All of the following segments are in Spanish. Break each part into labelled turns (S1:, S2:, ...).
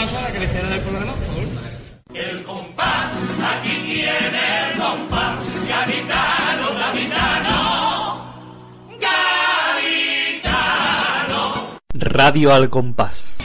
S1: paso a la cabecera del programa, por favor.
S2: El compás, aquí tiene el compás, gaditano, gaditano, gaditano.
S3: Radio al compás.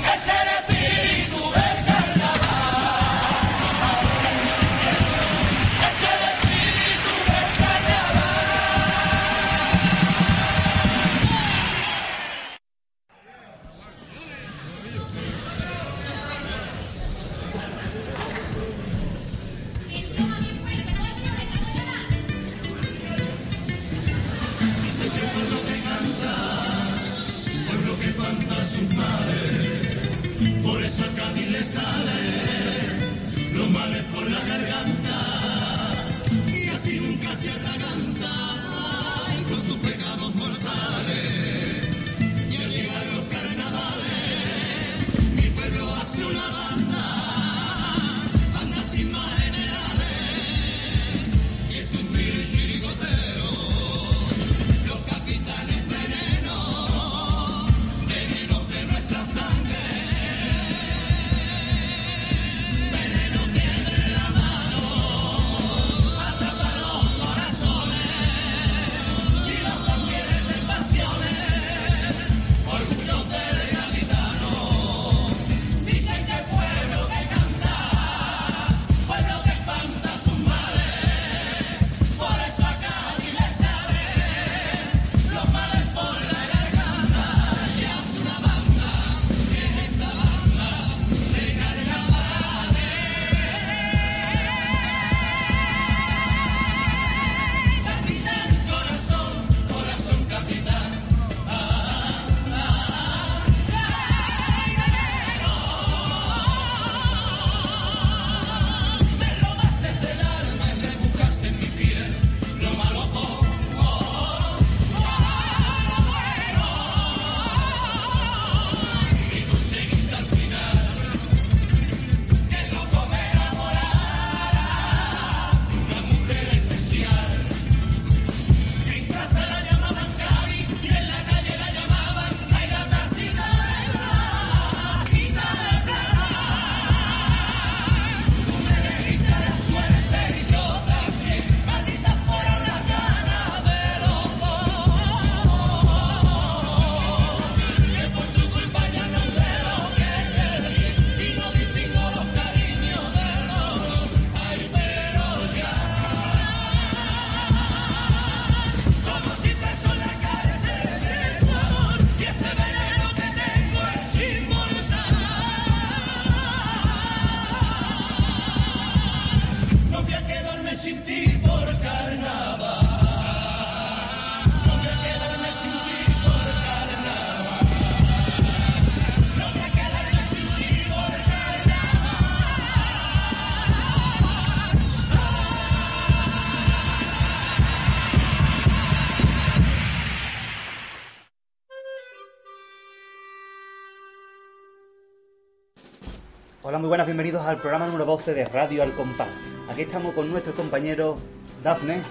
S4: Hola, muy buenas, bienvenidos al programa número 12 de Radio Al Compás. Aquí estamos con nuestros compañeros Dafne,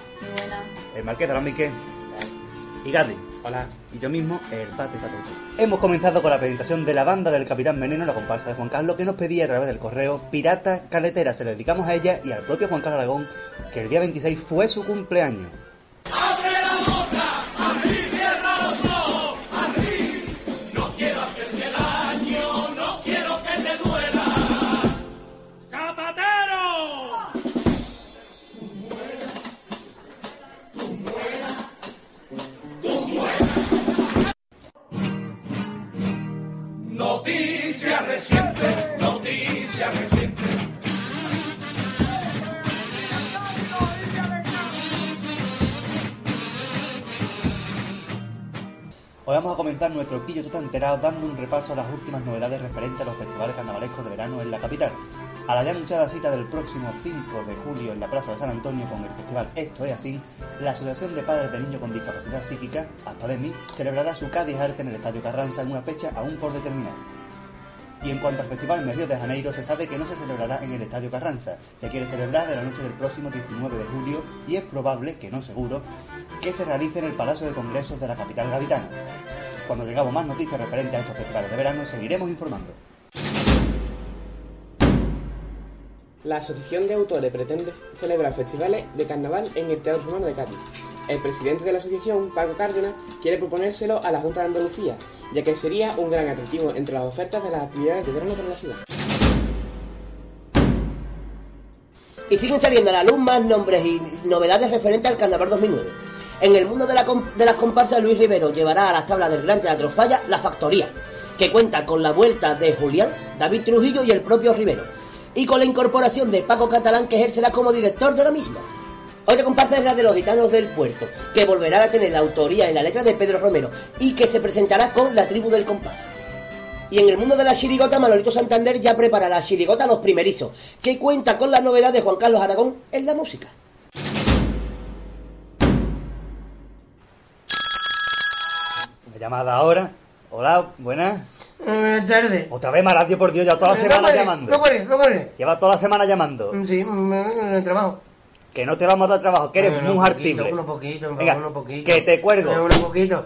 S4: el Marqués de Alambique y Gadi.
S3: Hola.
S4: Y yo mismo, el Pato y Patotos. Hemos comenzado con la presentación de la banda del Capitán Veneno, la comparsa de Juan Carlos, que nos pedía a través del correo Pirata Caletera. Se lo dedicamos a ella y al propio Juan Carlos Aragón, que el día 26 fue su cumpleaños. Hoy vamos a comentar nuestro quillo todo enterado dando un repaso a las últimas novedades referentes a los festivales carnavalescos de verano en la capital. A la ya anunciada cita del próximo 5 de julio en la Plaza de San Antonio con el festival Esto es así, la Asociación de Padres de Niños con Discapacidad Psíquica, ASPADEMI, celebrará su Cádiz Arte en el Estadio Carranza en una fecha aún por determinar. Y en cuanto al Festival Me Río de Janeiro, se sabe que no se celebrará en el Estadio Carranza. Se quiere celebrar en la noche del próximo 19 de julio y es probable, que no seguro, que se realice en el Palacio de Congresos de la capital gaditana. Cuando llegamos más noticias referentes a estos festivales de verano, seguiremos informando.
S5: La Asociación de Autores pretende celebrar festivales de carnaval en el Teatro Romano de Cádiz. El presidente de la asociación, Paco Cárdenas, quiere proponérselo a la Junta de Andalucía, ya que sería un gran atractivo entre las ofertas de las actividades de verano de la ciudad.
S6: Y siguen saliendo a la luz más nombres y novedades referentes al Carnaval 2009. En el mundo de, la de las comparsas, Luis Rivero llevará a las tablas del Gran Teatro Falla La Factoría, que cuenta con la vuelta de Julián, David Trujillo y el propio Rivero, y con la incorporación de Paco Catalán, que ejercerá como director de la misma. Otra comparsa es la de los gitanos del puerto, que volverá a tener la autoría en la letra de Pedro Romero y que se presentará con la tribu del compás. Y en el mundo de la chirigota, Manolito Santander ya prepara la chirigota Los Primerizos, que cuenta con la novedad de Juan Carlos Aragón en la música.
S4: Una llamada ahora. Hola, buenas.
S3: Buenas tardes.
S4: Otra vez, Maradio, por Dios, ya toda la
S3: No
S4: semana llamando.
S3: No cuelgue, no cuelgue.
S4: Llevas toda la semana llamando.
S3: Sí, mm, en el trabajo.
S4: Que no te vamos a dar trabajo, que eres Venga,
S3: uno poquito.
S4: que te cuelgo.
S3: Uno poquito.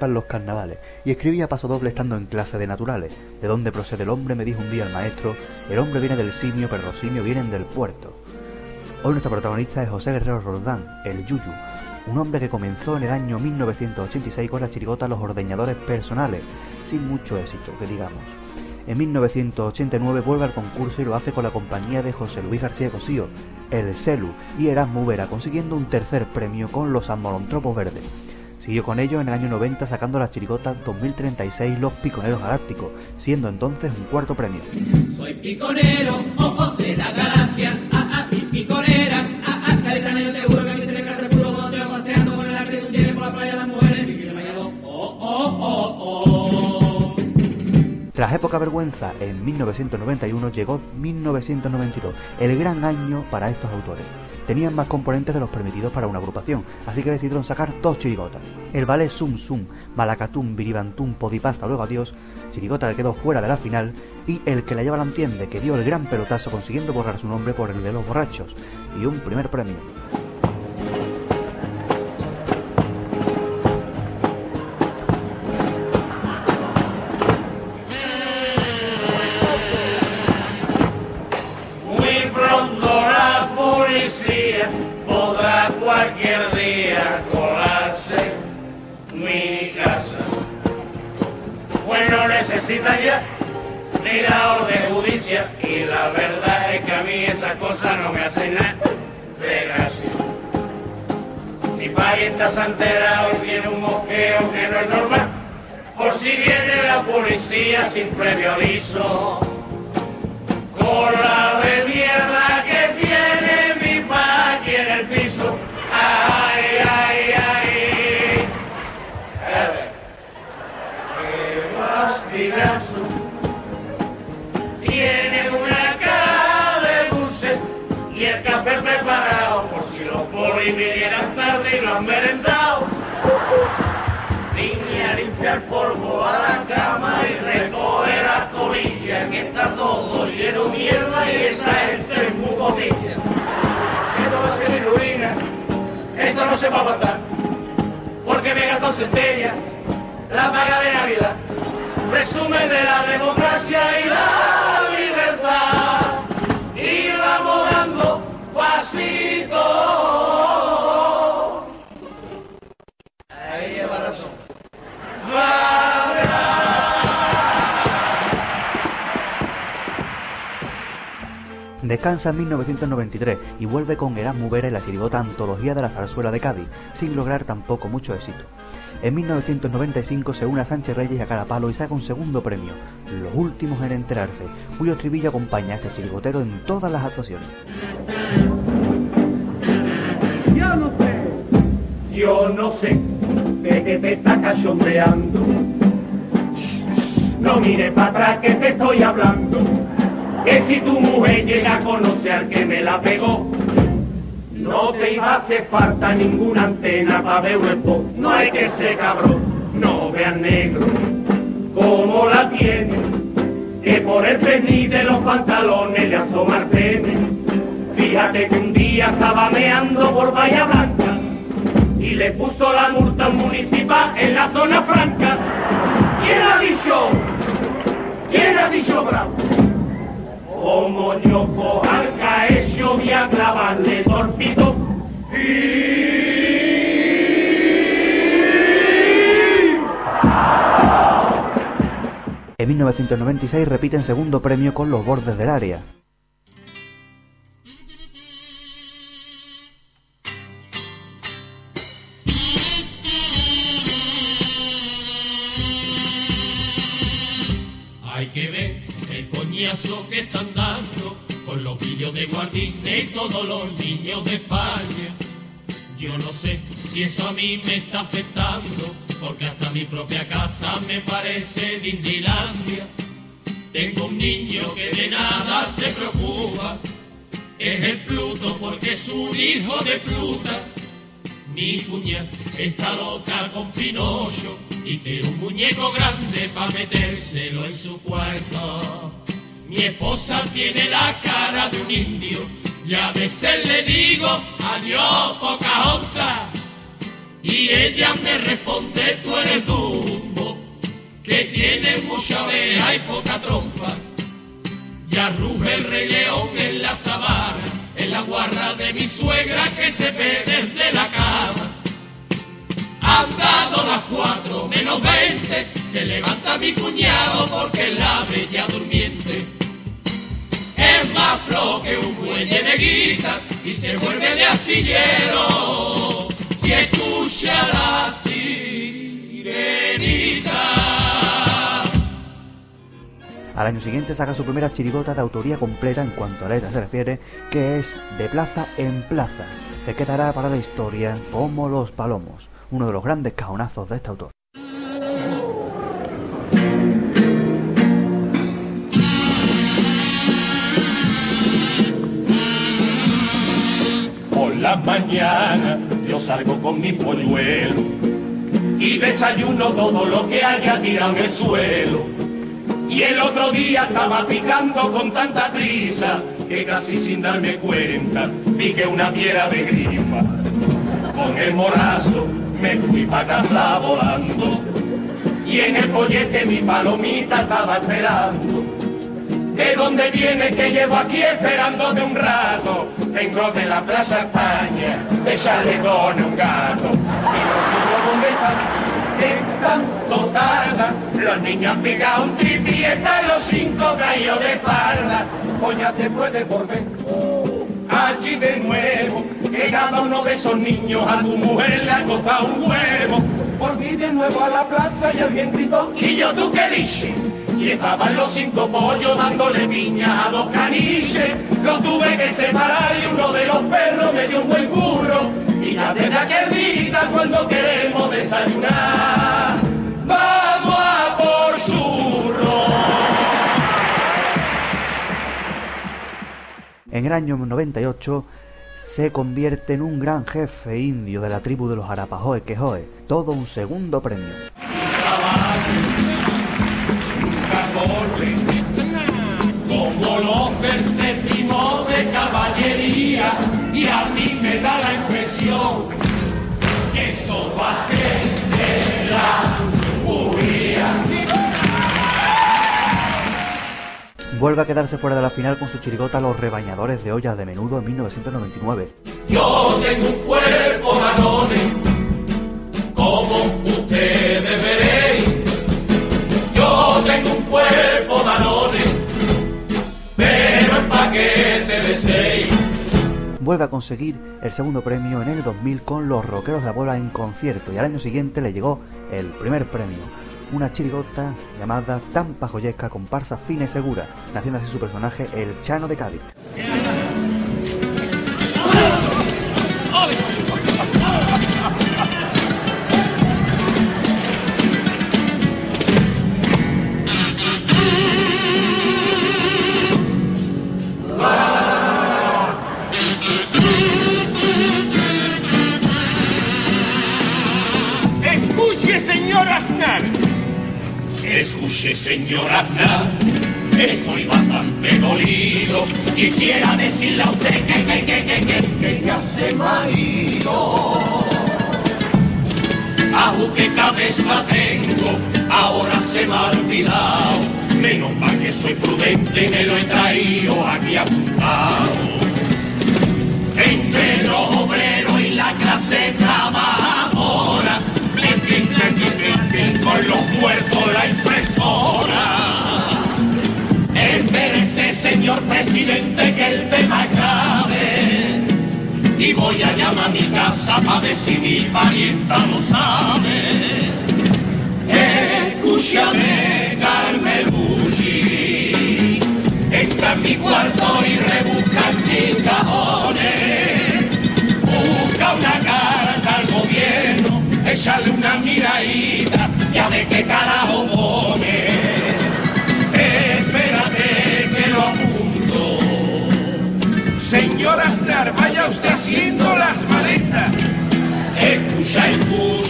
S7: Flipan los carnavales y escribía paso doble estando en clase de naturales. ¿De dónde procede el hombre? Me dijo un día el maestro. El hombre viene del simio, pero los simios vienen del puerto. Hoy nuestro protagonista es José Guerrero Roldán, el Yuyu, un hombre que comenzó en el año 1986 con la chirigota Los Ordeñadores Personales, sin mucho éxito, que digamos. En 1989 vuelve al concurso y lo hace con la compañía de José Luis García Cosío, el Celu y Erasmus Vera, consiguiendo un tercer premio con los Amolontropos Verdes. Siguió con ello en el año 90 sacando la chirigota 2036 Los Piconeros Galácticos, siendo entonces un cuarto premio.
S8: Soy piconero, ojo de la galaxia, ah,
S7: Tras época vergüenza en 1991 llegó 1992, el gran año para estos autores. Tenían más componentes de los permitidos para una agrupación, así que decidieron sacar dos chirigotas. El ballet Sum Sum, Malacatum, Biribantum, Podipasta, luego adiós, chirigota que quedó fuera de la final, y el que la lleva la entiende, que dio el gran pelotazo consiguiendo borrar su nombre por el de los borrachos, y un primer premio.
S3: Ni la orden judicial y la verdad es que a mí esas cosas no me hacen nada de gracia. Mi país está santerado y tiene un mosqueo que no es normal. Por si viene la policía sin previo aviso con la de mierda Bastigazo. Tiene una cara de dulce y el café preparado por si los polis vinieran tarde y lo han merendado. Vine a limpiar polvo a la cama y recoger las colillas, que está todo lleno de mierda y esa gente es muy botilla. Esto va a ser ruina, esto no se va a matar, porque me gastó centella, la paga de Navidad, resumen de la democracia y la libertad, y vamos dando pasitos. Ahí lleva razón.
S7: Descansa en 1993 y vuelve con Erasmus Vera y la chirigota Antología de la Zarzuela de Cádiz, sin lograr tampoco mucho éxito. En 1995 se une a Sánchez Reyes a Carapalo y saca un segundo premio, Los Últimos en Enterarse, cuyo estribillo acompaña a este chirigotero en todas las actuaciones.
S3: Yo no sé, yo no sé de qué te está cachondeando. No mires para atrás que te estoy hablando. Que si tu mujer llega a conocer que me la pegó, no te iba a hacer falta ninguna antena para ver spot. No hay que ser cabrón, no veas negro como la tiene. Que por el pernil de los pantalones le asoma pene. Fíjate que un día estaba meando por Bahía Blanca y le puso la multa municipal en la zona franca. ¿Quién ha dicho? ¿Quién ha dicho bravo? Como yo coja el hecho voy a clavarle torpito.
S7: En 1996 repiten segundo premio con Los Bordes del Área.
S3: Coñazo que están dando con los vídeos de Disney y todos los niños de España. Yo no sé si eso a mí me está afectando, porque hasta mi propia casa me parece Disneylandia. Tengo un niño que de nada se preocupa, es el Pluto porque es un hijo de Pluta. Mi cuña está loca con Pinocho y quiere un muñeco grande para metérselo en su cuarto. Mi esposa tiene la cara de un indio y a veces le digo adiós Pocahontas y ella me responde tú eres Dumbo que tiene mucha oreja y poca trompa. Ya ruge el rey león en la sabana, en la guarra de mi suegra que se ve desde la cama. Han dado las cuatro menos veinte, se levanta mi cuñado porque es la bella durmiente. Es más flojo que un muelle de guita y se vuelve de astillero si escucha la sirenita.
S7: Al año siguiente saca su primera chirigota de autoría completa en cuanto a letra se refiere, que es De plaza en plaza. Se quedará para la historia como Los Palomos, uno de los grandes cajonazos de este autor.
S3: Las mañanas yo salgo con mi polluelo y desayuno todo lo que haya tirado en el suelo. Y el otro día estaba picando con tanta prisa que casi sin darme cuenta piqué una piedra de grifa. Con el morazo me fui pa' casa volando y en el pollete mi palomita estaba esperando. ¿De dónde viene que llevo aquí esperándote un rato? Vengo de la Plaza España, de Chalegón un gato. Y no digo dónde están, están totadas. Los niños pegado un tripi los cinco gallos de parda. O ya te puedes volver allí de nuevo, que cada uno de esos niños a tu mujer le ha costado un huevo. Volví de nuevo a la plaza y alguien gritó, ¿y yo tú qué dices? Y estaban los cinco pollos dándole piña a dos caniches. Los tuve que separar y uno de los perros me dio un buen burro. Y ya desde aquel día cuando queremos desayunar, vamos a por churros.
S7: En el año 98 se convierte en un gran jefe indio de la tribu de los Arapahoe Quejoe, todo un segundo premio. Vuelve a quedarse fuera de la final con su chirigota Los Rebañadores de Ollas de Menudo en 1999.
S3: Yo tengo un cuerpo como
S7: Vuelve a conseguir el segundo premio en el 2000 con Los Rockeros de la Bola en concierto. Y al año siguiente le llegó el primer premio, una chirigota llamada Tampa Joyesca comparsa fina y segura, naciendo así su personaje El Chano de Cádiz.
S3: Escuche, señor Aznar. Estoy bastante dolido. Quisiera decirle a usted que, que, que, que, que, ya se me ha ido. Ajú, qué cabeza tengo, ahora se me ha olvidado. Menos mal que soy prudente y me lo he traído aquí apuntado. Entre los obreros y la clase trabajadora, con los muertos presidente, que el tema es grave. Y voy a llamar a mi casa para ver si mi parienta lo sabe. Escúchame, Carmelucci. Entra en mi cuarto y rebusca mis cajones. Busca una carta al gobierno, échale una miradita, ya ve qué carajo pone.
S9: Vaya usted haciendo las maletas.
S3: Escucha, escucha,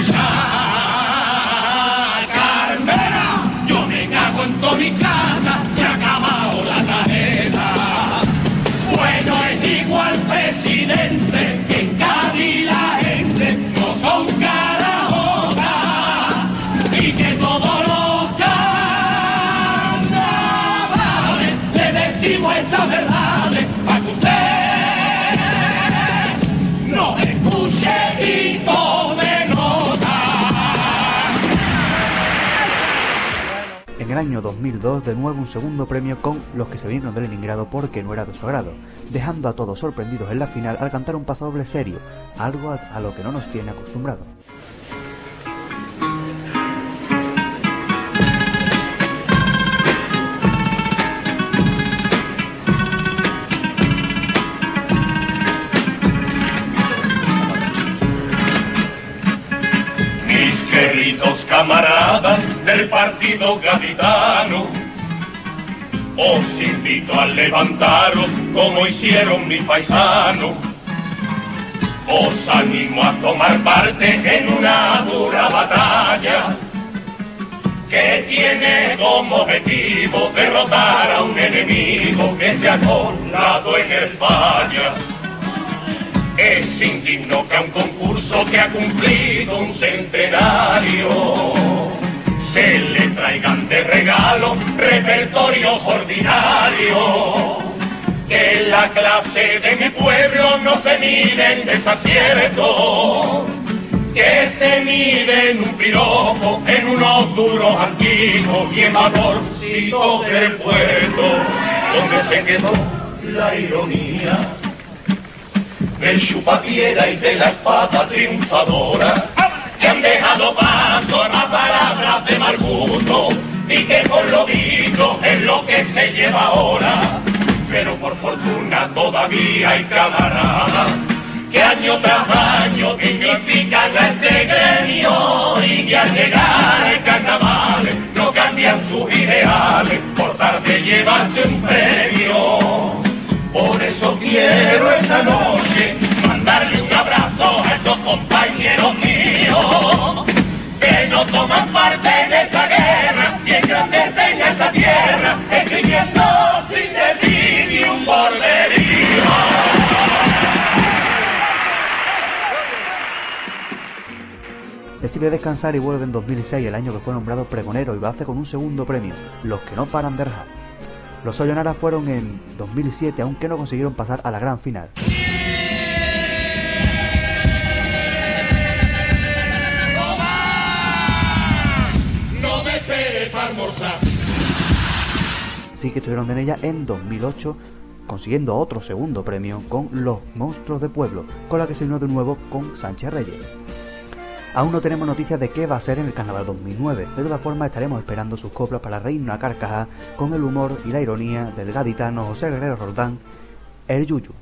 S7: año 2002 de nuevo un segundo premio con Los que se vinieron de Leningrado porque no era de su agrado, dejando a todos sorprendidos en la final al cantar un pasodoble serio, algo a, lo que no nos tiene acostumbrado.
S3: Mis queridos camaradas del partido gaditano, os invito a levantaros como hicieron mis paisanos. os animo a tomar parte en una dura batalla que tiene como objetivo derrotar a un enemigo que se ha colado en España. Es indigno que a un concurso que ha cumplido un centenario se le traigan de regalo repertorios ordinarios. Que la clase de mi pueblo no se mide en desacierto, que se mide en un piropo, en unos duros antiguos y en vaporcitos del puerto, donde se quedó la ironía del chupapiedra y de la espada triunfadora que han dejado paso a palabras de mal gusto y que por lo visto es lo que se lleva ahora. Pero por fortuna todavía hay camaradas que año tras año dignifican a este gremio y que al llegar el carnaval no cambian sus ideales por dar de llevarse un premio. Por eso quiero esta noche mandarle un abrazo a esos compañeros míos que no toman parte en esta guerra y engrandecen a esta tierra escribiendo sin decir ni un borderío.
S7: Decide descansar y vuelve en 2006, el año que fue nombrado pregonero, y lo hace con un segundo premio, Los que no paran de rajar. Los Sayonara fueron en 2007, aunque no consiguieron pasar a la gran final. Sí que estuvieron en ella en 2008, consiguiendo otro segundo premio con Los Monstruos de Pueblo, con la que se unió de nuevo con Sánchez Reyes. Aún no tenemos noticias de qué va a ser en el Carnaval 2009, de todas formas estaremos esperando sus coplas para reírnos a carcaja con el humor y la ironía del gaditano José Guerrero Roldán, el Yuyu.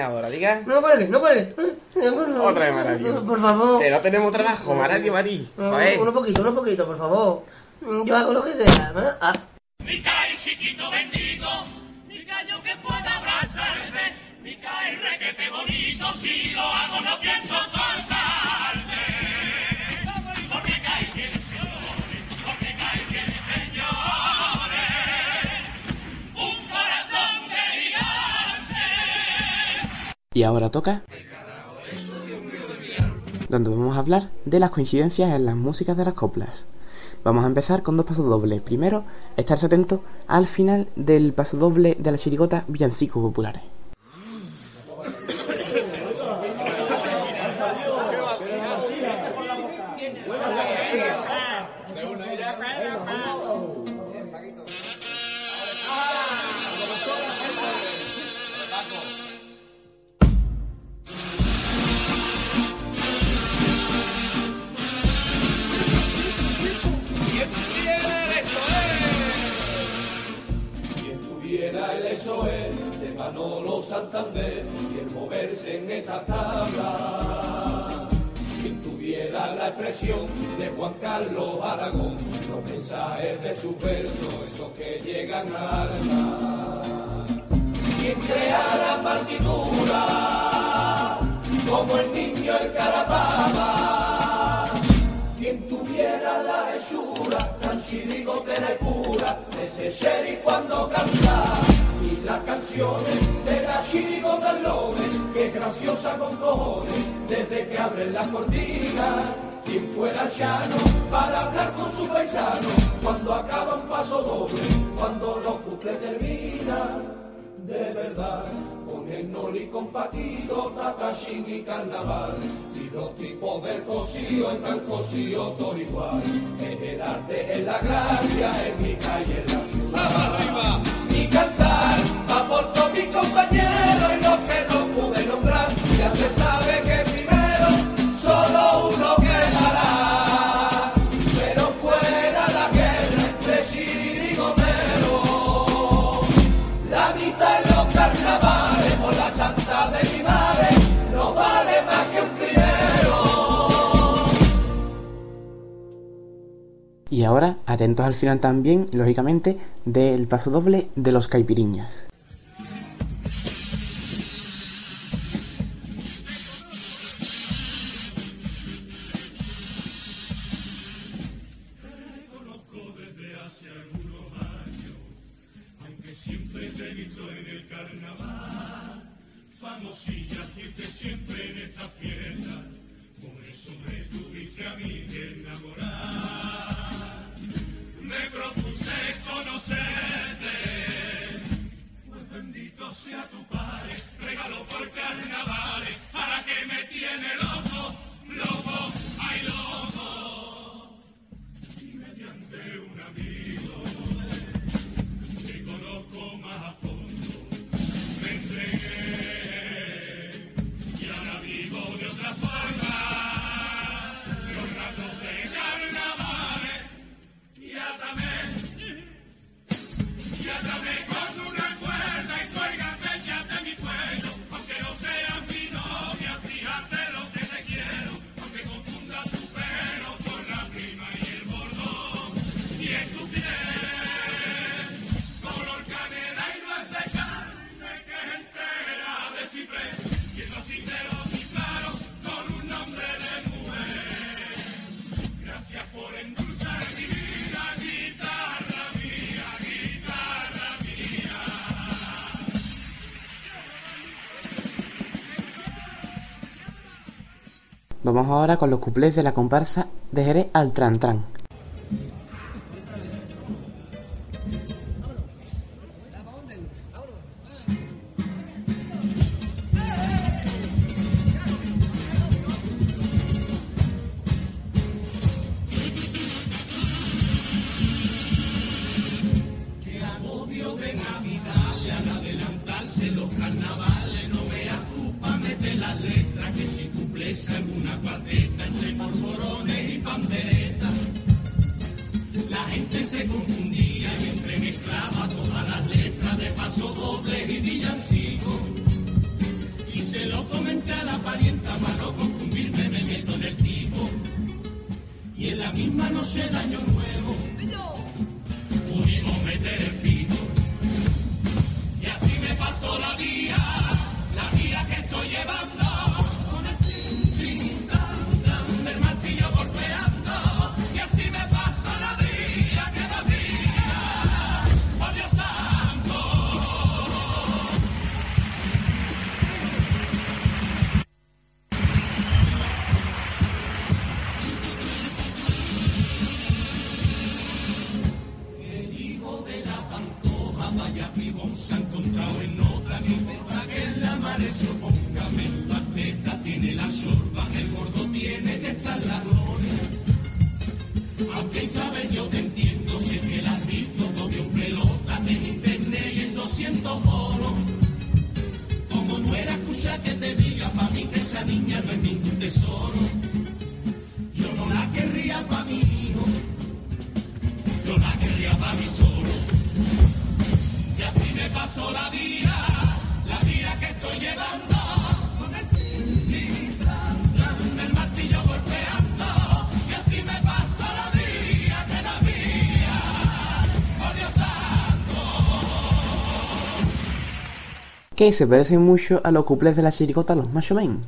S10: Ahora, diga.
S6: No cuelgue, no cuelgue. Eh, por favor.
S10: Otra vez, Maradio.
S6: Por favor.
S10: Que no tenemos trabajo, Maradio, Marí.
S6: Eh,
S10: Joder.
S6: Uno poquito, uno poquito, por favor. Mm, Yo hago lo que sea. ¿eh? Ah,
S3: Mi cae chiquito bendito, mi caño que pueda abrazarte, mi cae requete bonito, si lo hago no pienso soltarte.
S10: Y ahora toca. Donde vamos a hablar de las coincidencias en las músicas de las coplas. Vamos a empezar con dos pasos dobles. Primero, estarse atento al final del paso doble de la chirigota Villancicos Populares.
S3: Santander y el moverse en esa tabla. Quien tuviera la expresión de Juan Carlos Aragón, los mensajes de sus versos, esos que llegan al alma. Quien crea la partitura, como el niño el carapaba. Quien tuviera la hechura tan chirigotera y pura ese sheriff cuando canta las canciones de la chirigota Lobe,
S11: que es graciosa con cojones, desde que abren las cortinas. Quien fuera llano para hablar con su paisano, cuando acaba un paso doble, cuando los cuples terminan de verdad, con el noli compatido, tatashing y carnaval. Y los tipos del cosío están cosíos todos igual. Es el arte, es la gracia, en mi calle, en la ciudad. ¡Arriba! y cantar. A por mi compañero y lo que no pude nombrar. Haces
S3: Y ahora, atentos al final también, lógicamente, del paso doble de los caipiriñas.
S10: ahora con
S3: los cuplés de la comparsa de Jerez al Tran Tran.
S10: que se
S3: parece mucho a los cuples de la chirigota Los Macho Men.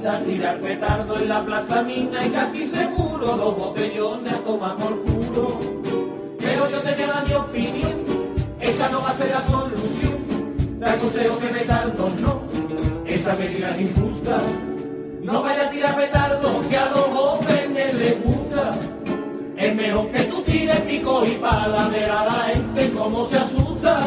S3: Movida, tirar petardo en la plaza mina y casi seguro los botellones a tomar por culo. Pero yo te queda mi opinión, esa no va a ser la solución. Te aconsejo que petardos no, esa medida es injusta. No vaya a tirar petardo que a los jóvenes les gusta. Es mejor que tú tires pico y pala, ver a la gente cómo se asusta.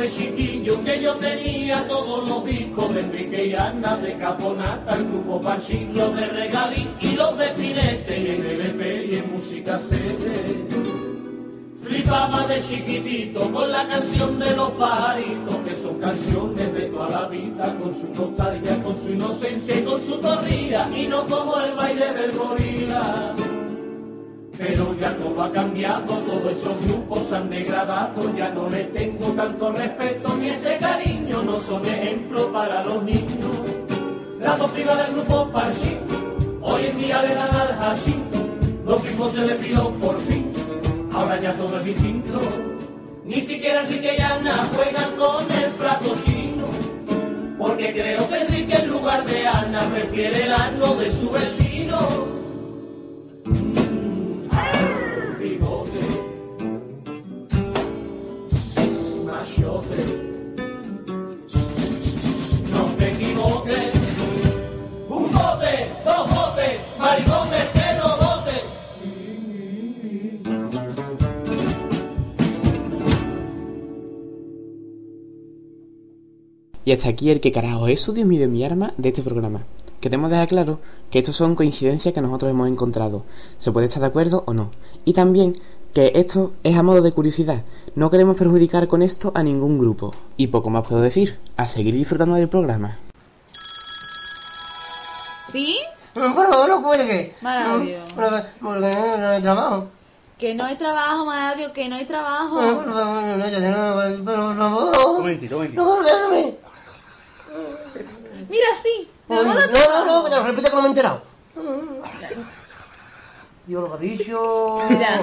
S3: De chiquillo que yo tenía todos los discos de Enrique y Ana, de Caponata, el grupo Pachín, los de Regalín y los de Pinete, y en LP y en música CD. Flipaba de chiquitito con la canción de los pajaritos, que son canciones de toda la vida, con su nostalgia, con su inocencia y con su torría, y no como el baile del gorila. Pero ya todo ha cambiado, todos esos grupos han degradado, ya no les tengo tanto respeto ni ese cariño, no son ejemplo para los niños. La doctrina del grupo Parchín, hoy en día le dan al hashim, los mismos se despidió por fin, ahora ya todo es distinto. Ni siquiera Enrique y Ana juegan con el plato chino, porque creo que Enrique en lugar de Ana prefiere el ano de su vecino.
S10: Y hasta aquí el que carajo es su Dios mío mi arma de este programa. Queremos dejar claro que estos son coincidencias que nosotros hemos encontrado. Se puede estar de acuerdo o no. Y también que esto es a modo de curiosidad. No queremos perjudicar con esto a ningún grupo. Y poco más puedo decir. A seguir disfrutando del programa.
S12: ¿Sí?
S6: Por favor, no cuelgue.
S12: Maravillo.
S6: Porque porque no no hay trabajo.
S12: Que no hay trabajo, Maradio, que no hay trabajo.
S6: Por favor, no, no, pero por
S4: Un
S6: favor.
S4: momentito, un momentito.
S6: No colgarme.
S12: Mira, sí.
S6: No,
S12: vamos a dar
S6: no, no,
S12: trabajo.
S6: que te lo repite que no me he enterado. Lo que ha dicho.
S12: Mira.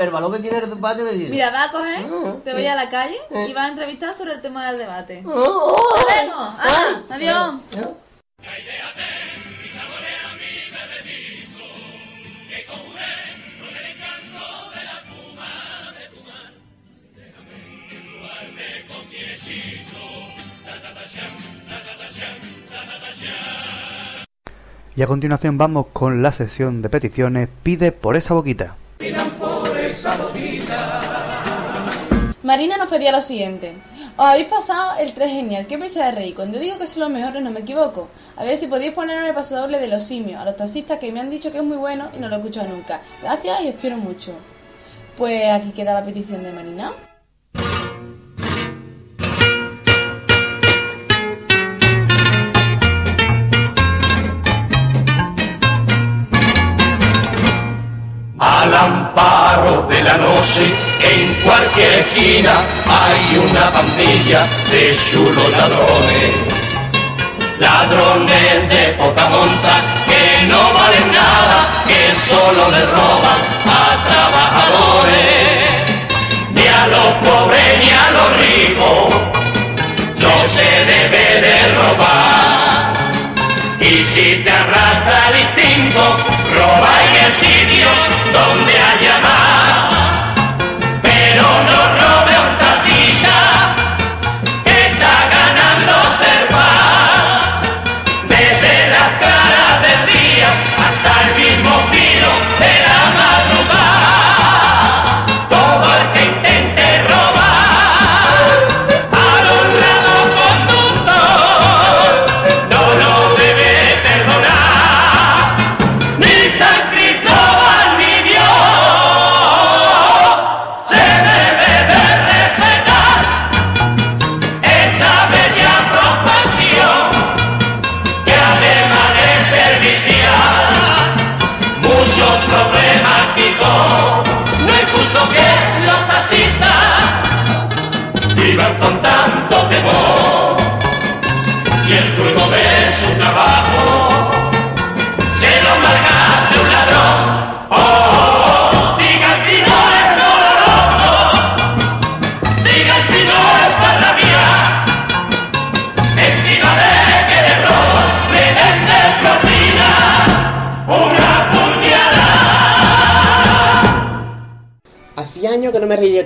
S6: El valor que tiene el debate de Dios.
S12: Mira, vas a coger,
S6: Ah,
S12: te
S6: sí.
S12: voy a la calle
S6: Eh.
S12: y vas a entrevistar sobre el tema del debate.
S6: Oh, oh,
S12: Nos
S6: oh.
S12: vemos. Ah, adiós.
S6: ¿No?
S7: Y a continuación vamos con la sesión de peticiones Pide por esa boquita.
S12: Marina nos pedía lo siguiente. Os habéis pasado el 3 genial. ¿Qué fecha de reír? Cuando digo que son los mejores no me equivoco. A ver si podéis ponerme el paso doble de los simios. A los taxistas que me han dicho que es muy bueno y no lo he escuchado nunca. Gracias y os quiero mucho. Pues aquí queda la petición de Marina.
S13: Hay una pandilla de chulos ladrones. Ladrones de poca monta que no valen nada, que solo le roban a trabajadores. Ni a los pobres ni a los ricos, no se debe de robar. Y si te arrastra el instinto, roba en el sitio donde haya más.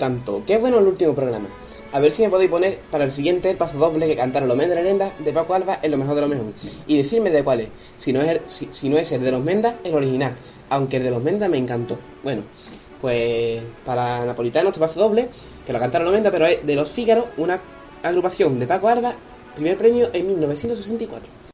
S5: Tanto. Qué bueno el último programa. A ver si me podéis poner para el siguiente paso doble que cantaron los Mendas de la Lenda de Paco Alba en lo mejor de lo mejor. Y decirme de cuál es. Si no es el, si, si no es el de los Mendas, el original. Aunque el de los Mendas me encantó. Bueno, pues para Napolitano este paso doble, que lo cantaron los Mendas, pero es de los Fígaros, una agrupación de Paco Alba, primer premio en 1964.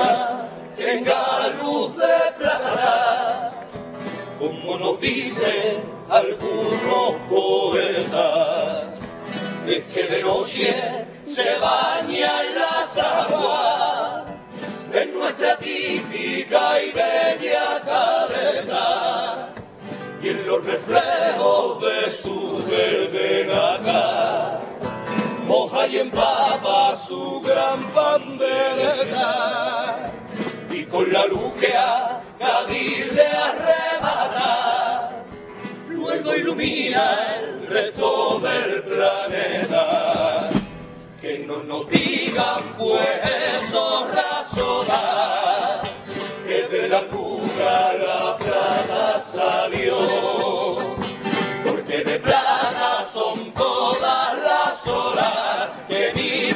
S3: Luna tenga luz de plata, como nos dicen algunos poetas. Es que de noche se baña en las aguas de nuestra típica y bella caleta y en los reflejos de su verde nacar moja y empapa su gran bandereta y con la luz que a Cádiz le arrebata. Luego ilumina el resto del planeta. Que no nos digan pues esos razonar que de la pura la plata salió. Porque de plata son todas las olas que mi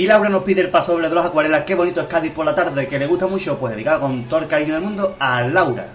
S3: Y
S4: Laura nos pide el paso doble de los acuarelas. Qué bonito es Cádiz por la tarde, que le gusta mucho, pues dedicado con todo el cariño del mundo a Laura.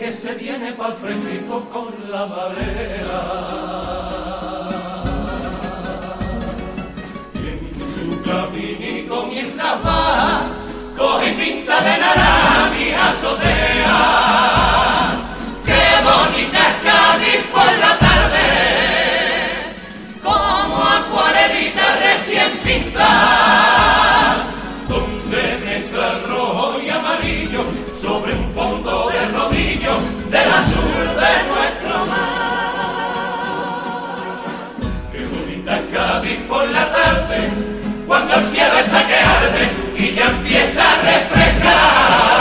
S3: Que se viene pa'l fresquito con la marea. Y en su caminito mientras va, coge pinta de naranja azotea. Qué bonita es Cádiz por la tarde, como acuarelita recién pintada, de nuestro mar. Qué bonita es Cádiz por la tarde, cuando el cielo está que arde y ya empieza
S6: a refrescar.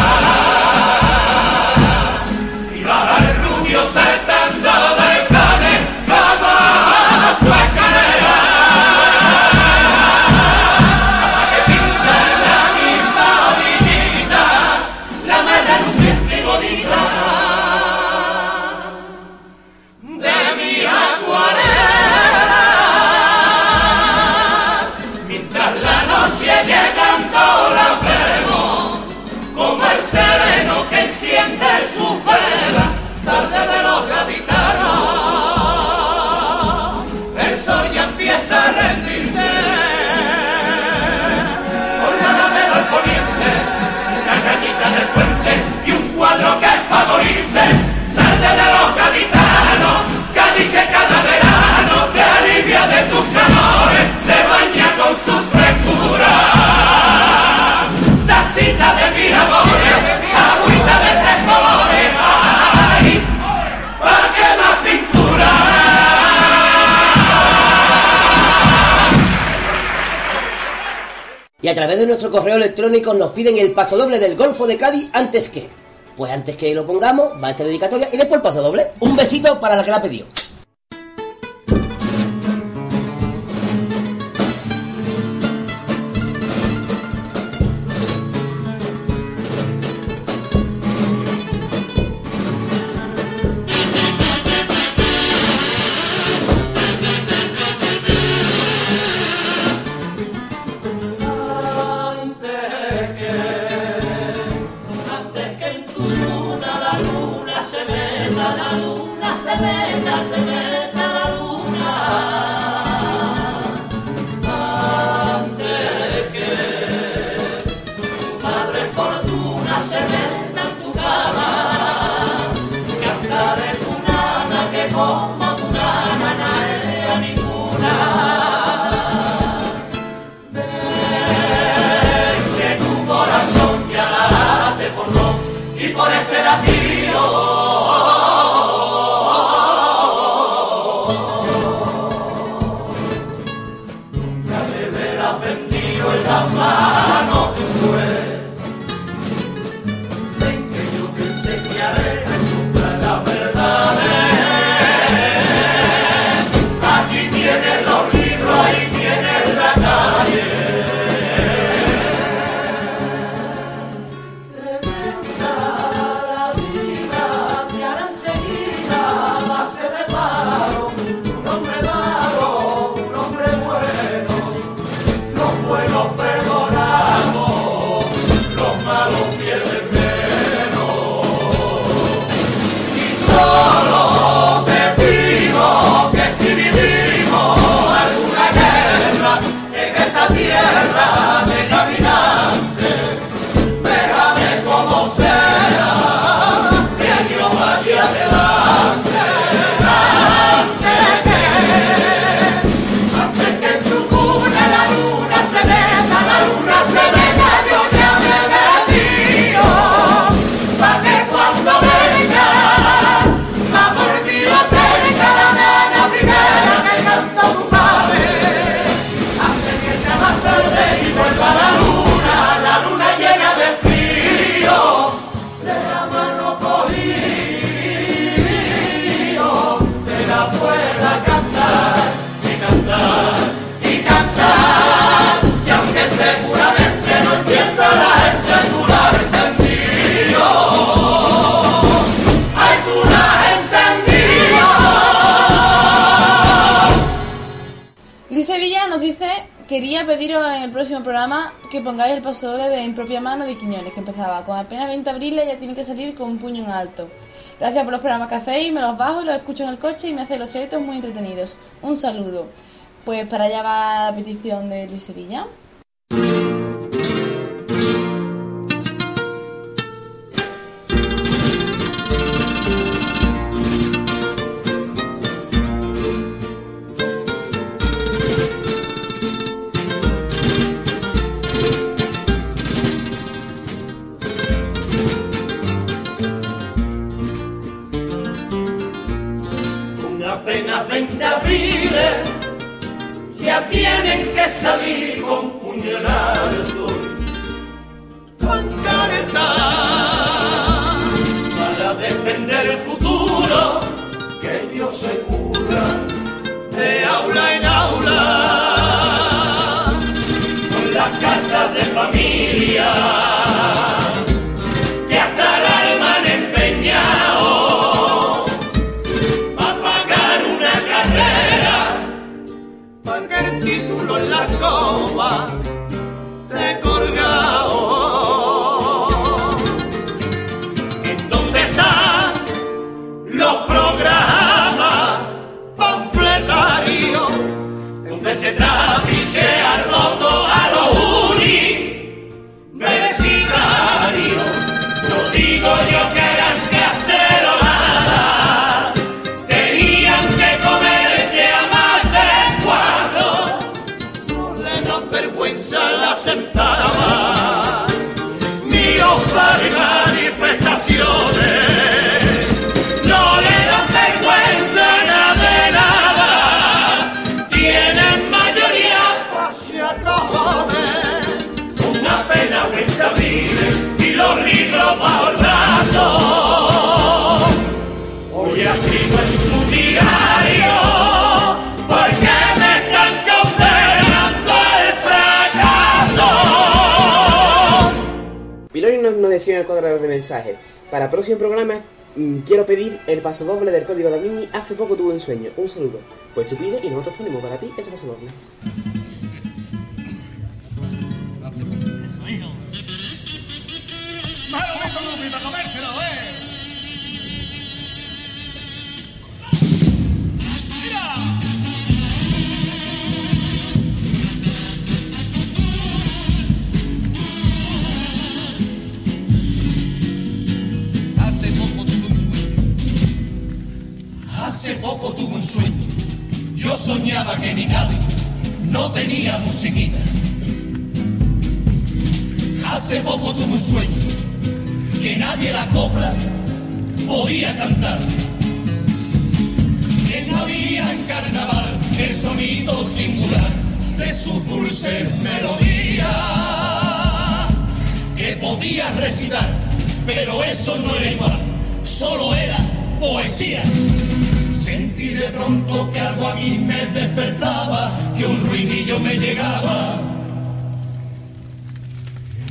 S6: correo electrónico nos piden el paso doble del Golfo de Cádiz antes que. Pues antes que lo pongamos, va a esta dedicatoria y después el paso doble. Un besito para la que la
S3: ha pedido. tierra.
S12: quería pediros en el próximo programa que pongáis el paso doble de En propia mano de Quiñones, que empezaba con apenas 20 abriles, ya tiene que salir con un puño en alto. Gracias por los programas que hacéis, me los bajo, los escucho en el coche y me hacéis los trayectos muy entretenidos. Un saludo. Pues para allá va la petición de Luis Sevilla.
S3: En el
S5: cuadro de mensajes. Para próximo programa mm, quiero pedir el paso doble del código da Vinci. Hace poco tuve un sueño. Un saludo. Pues tú pides y nosotros ponemos para ti este paso doble.
S3: Hace Hace poco tuve un sueño. Yo soñaba que mi cabe no tenía musiquita. Hace poco tuve un sueño que nadie la copla podía cantar. Que no había en carnaval el sonido singular de sus dulces melodías que podía recitar, pero eso no era igual, solo era poesía. Sentí de pronto que algo a mí me despertaba, que un ruidillo me llegaba.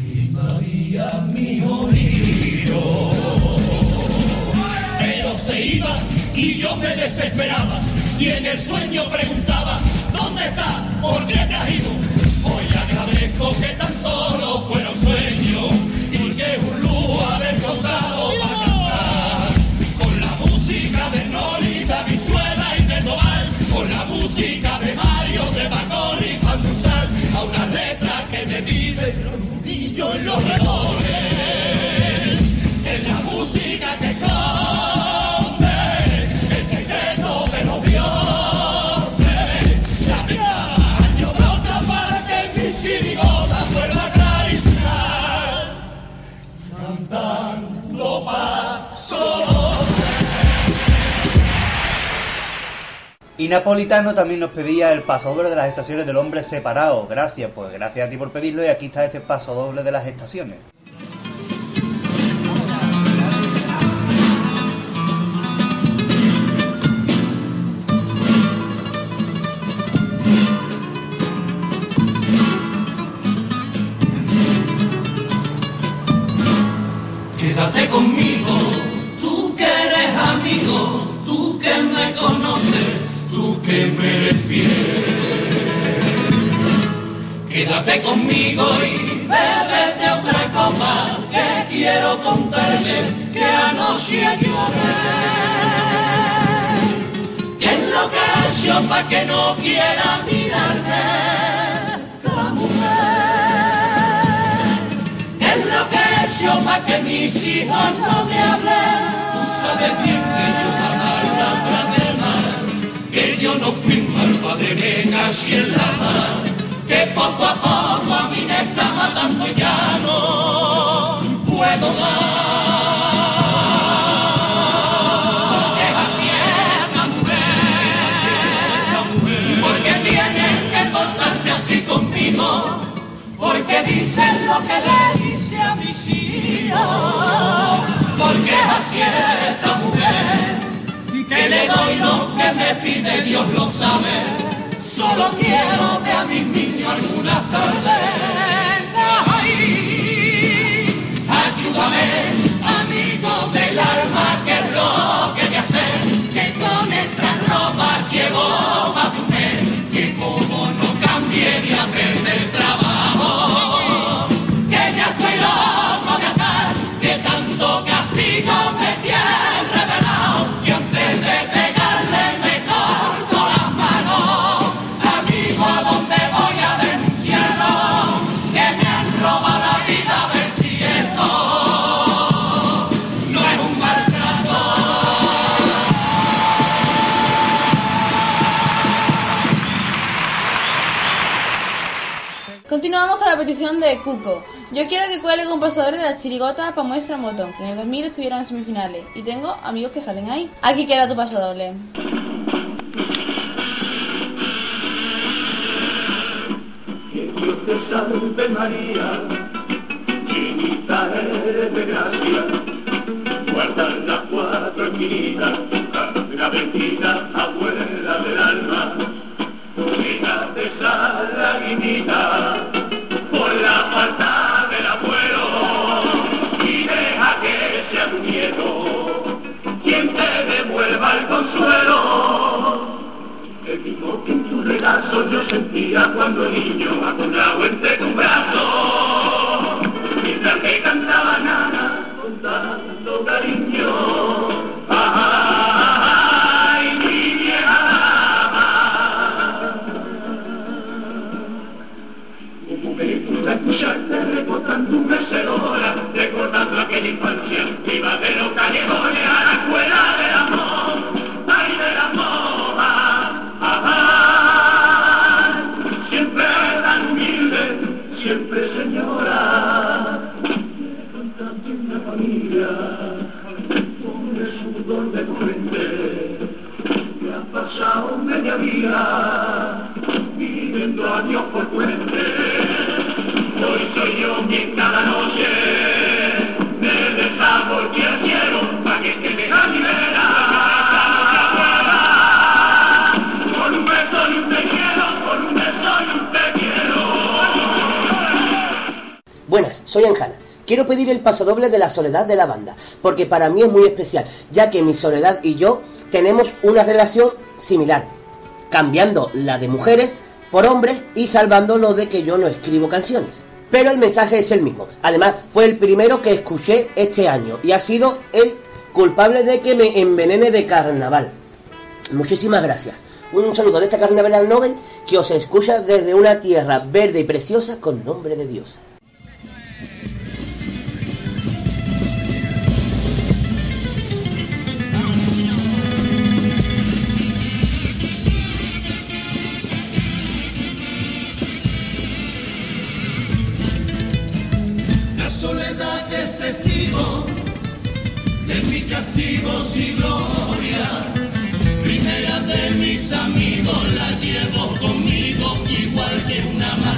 S3: Y invadía mi oído. Pero se iba y yo me desesperaba. Y en el sueño preguntaba, ¿dónde está? ¿Por qué te has ido? Hoy agradezco que tan solo fuera un sueño y yo
S4: Y Napolitano también nos pedía el paso doble de las estaciones del hombre separado. Gracias, pues gracias a ti por pedirlo y aquí está este paso doble de las estaciones.
S3: Quédate conmigo y bébete otra copa, que quiero contarte que anoche lloré. ¿Qué es lo que hecho para que no quiera mirarme esta mujer? ¿Qué es lo que hecho para que mis hijos no me hablen? Tú sabes bien que yo jamás la traté mal, que yo no fui un mal padre venga así en la mar, que poco a poco a mí me está matando ya no puedo más. Porque así es esta mujer, porque tienen que portarse así conmigo. Porque dicen lo que le dice a mis hijos, porque es así esta mujer, que le doy lo que me pide, Dios lo sabe, solo quiero ver a mis niños algunas tardes. Ay, ayúdame, amigo del alma, que es lo que me hace, que con estas ropas llevo más de un
S12: Continuamos con la petición de Cuco. Yo quiero que cuelgue un pasador de las chirigotas para muestra Motón, que en el 2000 estuvieron en semifinales. Y tengo amigos que salen ahí. Aquí queda tu paso doble.
S10: Que Dios te salve María, llenita eres de gracia,
S14: guardan las cuatro esquinitas, la vecina abuela del alma, yo sentía cuando el niño acunado entre tu brazo, mientras que cantaba nana con tanto cariño. Recordando aquella infancia, iba de los callejones a la escuela del amor, ay del amor, ah, ah, siempre tan humilde, siempre señora, contando una familia, con el sudor de tu frente, que ha pasado media vida pidiendo a Dios por puente. Soy
S6: Anjana. Quiero pedir el pasodoble de la soledad de la banda, porque para mí es muy especial, ya que mi soledad y yo tenemos una relación similar, cambiando la de mujeres por hombres y salvando lo de que yo no escribo canciones. Pero el mensaje es el mismo. Además, fue el primero que escuché este año y ha sido el culpable de que me envenene de carnaval. Muchísimas gracias. Un saludo de esta carnaval Nobel que os escucha desde una tierra verde y preciosa con nombre de diosa.
S3: De mi castigo y gloria. Primera de mis amigos la llevo conmigo igual que una mano.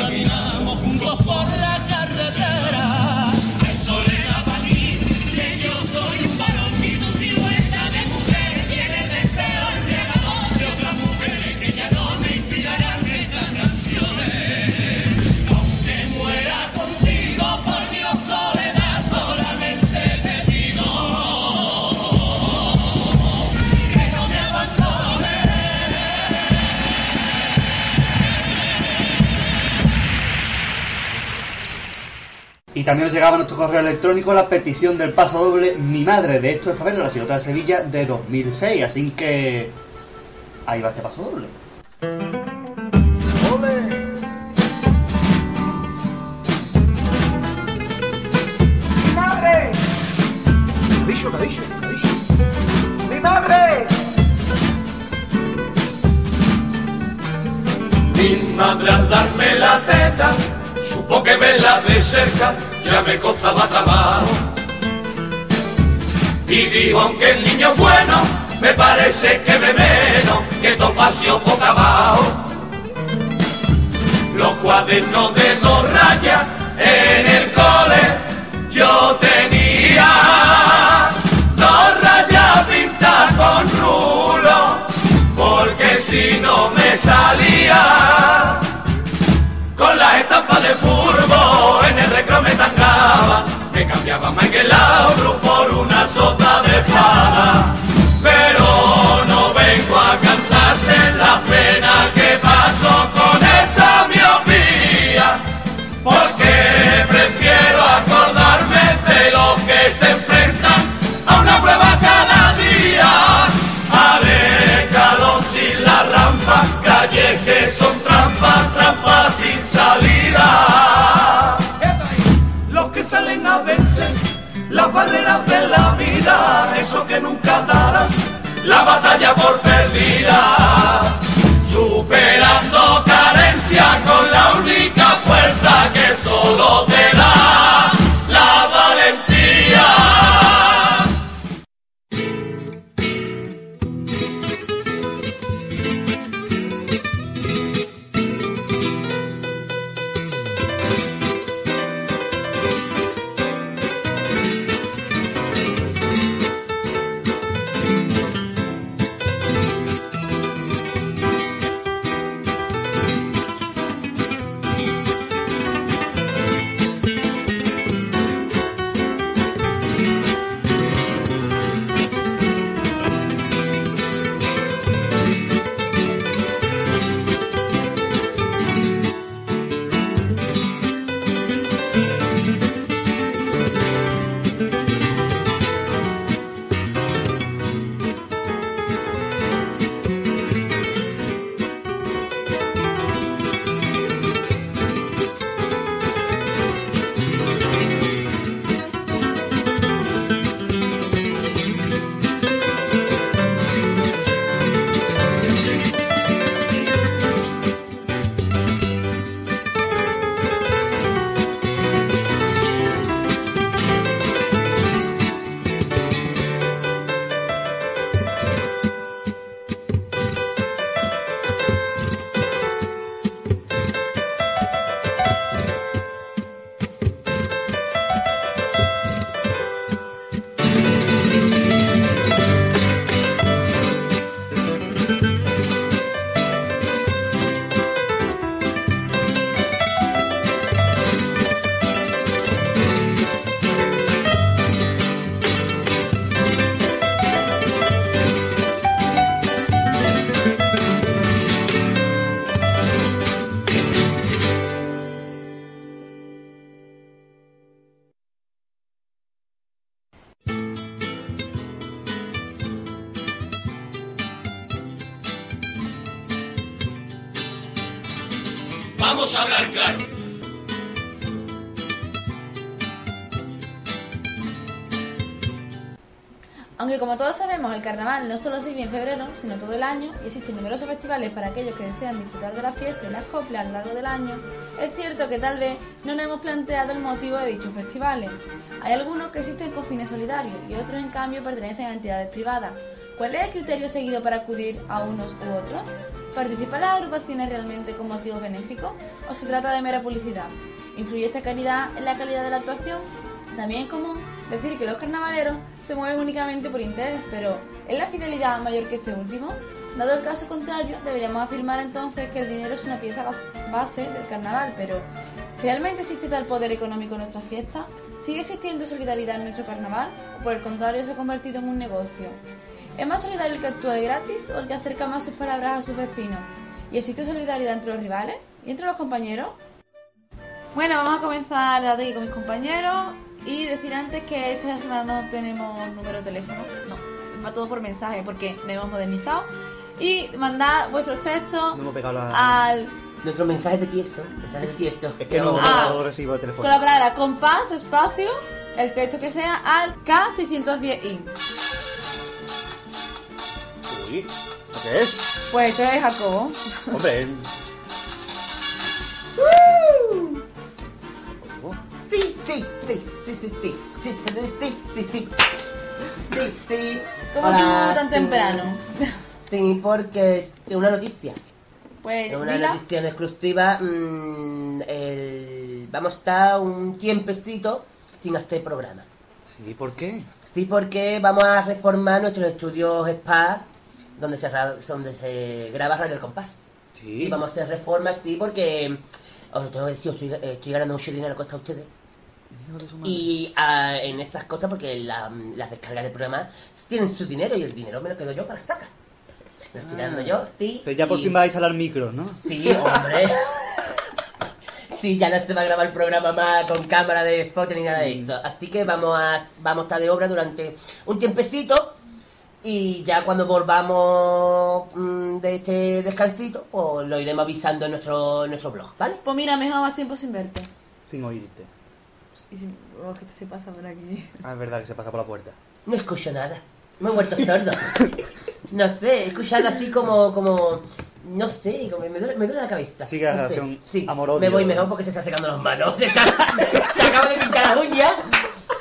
S3: Así
S4: también nos llegaba a nuestro correo electrónico la petición del paso doble Mi Madre de Esto es para verlo, la ciudad de Sevilla de 2006. Así que ahí va este paso doble.
S15: ¡Mi madre! Cadillo, cadillo, cadillo. ¡Mi madre!
S14: Mi madre al darme la teta, supo que verla de cerca ya me costaba trabajo. Y dijo, aunque el niño bueno, me parece que ve menos que topacio boca abajo. Los cuadernos de dos rayas en el cole yo tenía dos rayas pintadas con rulo, porque si no me salía con las estampas
S10: Cambiaba Miguelabro por una sota de espada. Por perdida, superando carencia con la única fuerza que solo te
S12: el carnaval no solo se vive en febrero, sino todo el año, y existen numerosos festivales para aquellos que desean disfrutar de la fiesta y las coplas a lo largo del año, es cierto que tal vez no nos hemos planteado el motivo de dichos festivales. Hay algunos que existen con fines solidarios y otros en cambio pertenecen a entidades privadas. ¿Cuál es el criterio seguido para acudir a unos u otros? ¿Participan las agrupaciones realmente con motivos benéficos o se trata de mera publicidad? ¿Influye esta calidad en la calidad de la actuación? También es común decir que los carnavaleros se mueven únicamente por interés, pero ¿es la fidelidad mayor que este último? Dado el caso contrario, deberíamos afirmar entonces que el dinero es una pieza bas- base del carnaval, pero ¿realmente existe tal poder económico en nuestra fiesta? ¿Sigue existiendo solidaridad en nuestro carnaval? ¿O por el contrario se ha convertido en un negocio? ¿Es más solidario el que actúa de gratis o el que acerca más sus palabras a sus vecinos? ¿Y existe solidaridad entre los rivales? ¿Y entre los compañeros? Bueno, vamos a comenzar de aquí con mis compañeros y decir antes que esta semana no tenemos número de teléfono, no, va todo por mensaje porque nos hemos modernizado y mandad vuestros textos
S4: No hemos pegado la...
S12: al
S6: Nuestro mensaje de tiesto. Mensaje de tiesto.
S4: Es que no,
S12: Ah.
S4: no recibo de teléfono.
S12: con la palabra compás, espacio, el texto que sea al K610i.
S4: Uy, ¿qué es?
S12: Pues esto es Jacobo.
S4: Hombre,
S6: Sí, sí, sí, sí,
S12: ¿Cómo tú tan temprano?
S6: Sí, porque es una noticia.
S12: Pues
S6: Una
S12: dila.
S6: noticia en exclusiva. mm, el- Vamos a estar un tiempecito sin hacer programa.
S4: sí, ¿por qué?
S6: Sí, porque vamos a reformar nuestros estudios spa donde se, ra- donde se graba Radio El Compás.
S4: Sí.
S6: Sí, vamos a hacer reformas, sí, porque os lo tengo que decir, estoy, eh, estoy ganando mucho dinero a costa de ustedes. Y ah, en estas cosas, porque la- las descargas de programas tienen su dinero y el dinero me lo quedo yo para sacar. Lo estoy ganando yo, sí.
S4: Entonces ya por
S6: y-
S4: fin vais a instalar micros, ¿no?
S6: Sí, hombre. Sí, ya no se va a grabar el programa más con cámara de foto ni nada de esto. Así que vamos a, vamos a estar de obra durante un tiempecito. Y ya cuando volvamos mm, de este descansito, pues lo iremos avisando en nuestro, en nuestro blog, ¿vale?
S12: Pues mira, me he dejado más tiempo sin verte.
S4: Sin oírte.
S12: Y si oh, que se pasa por aquí.
S4: Ah, es verdad que se pasa por la puerta.
S6: No escucho nada. Me he muerto sordo. No sé, he escuchado así como, como, no sé, como me duele, me duele la cabeza.
S4: Sí, que la
S6: No sé.
S4: relación
S6: Sí,
S4: amor-odio.
S6: me voy mejor porque se está secando las manos. Se, está, se acaba de pintar las uñas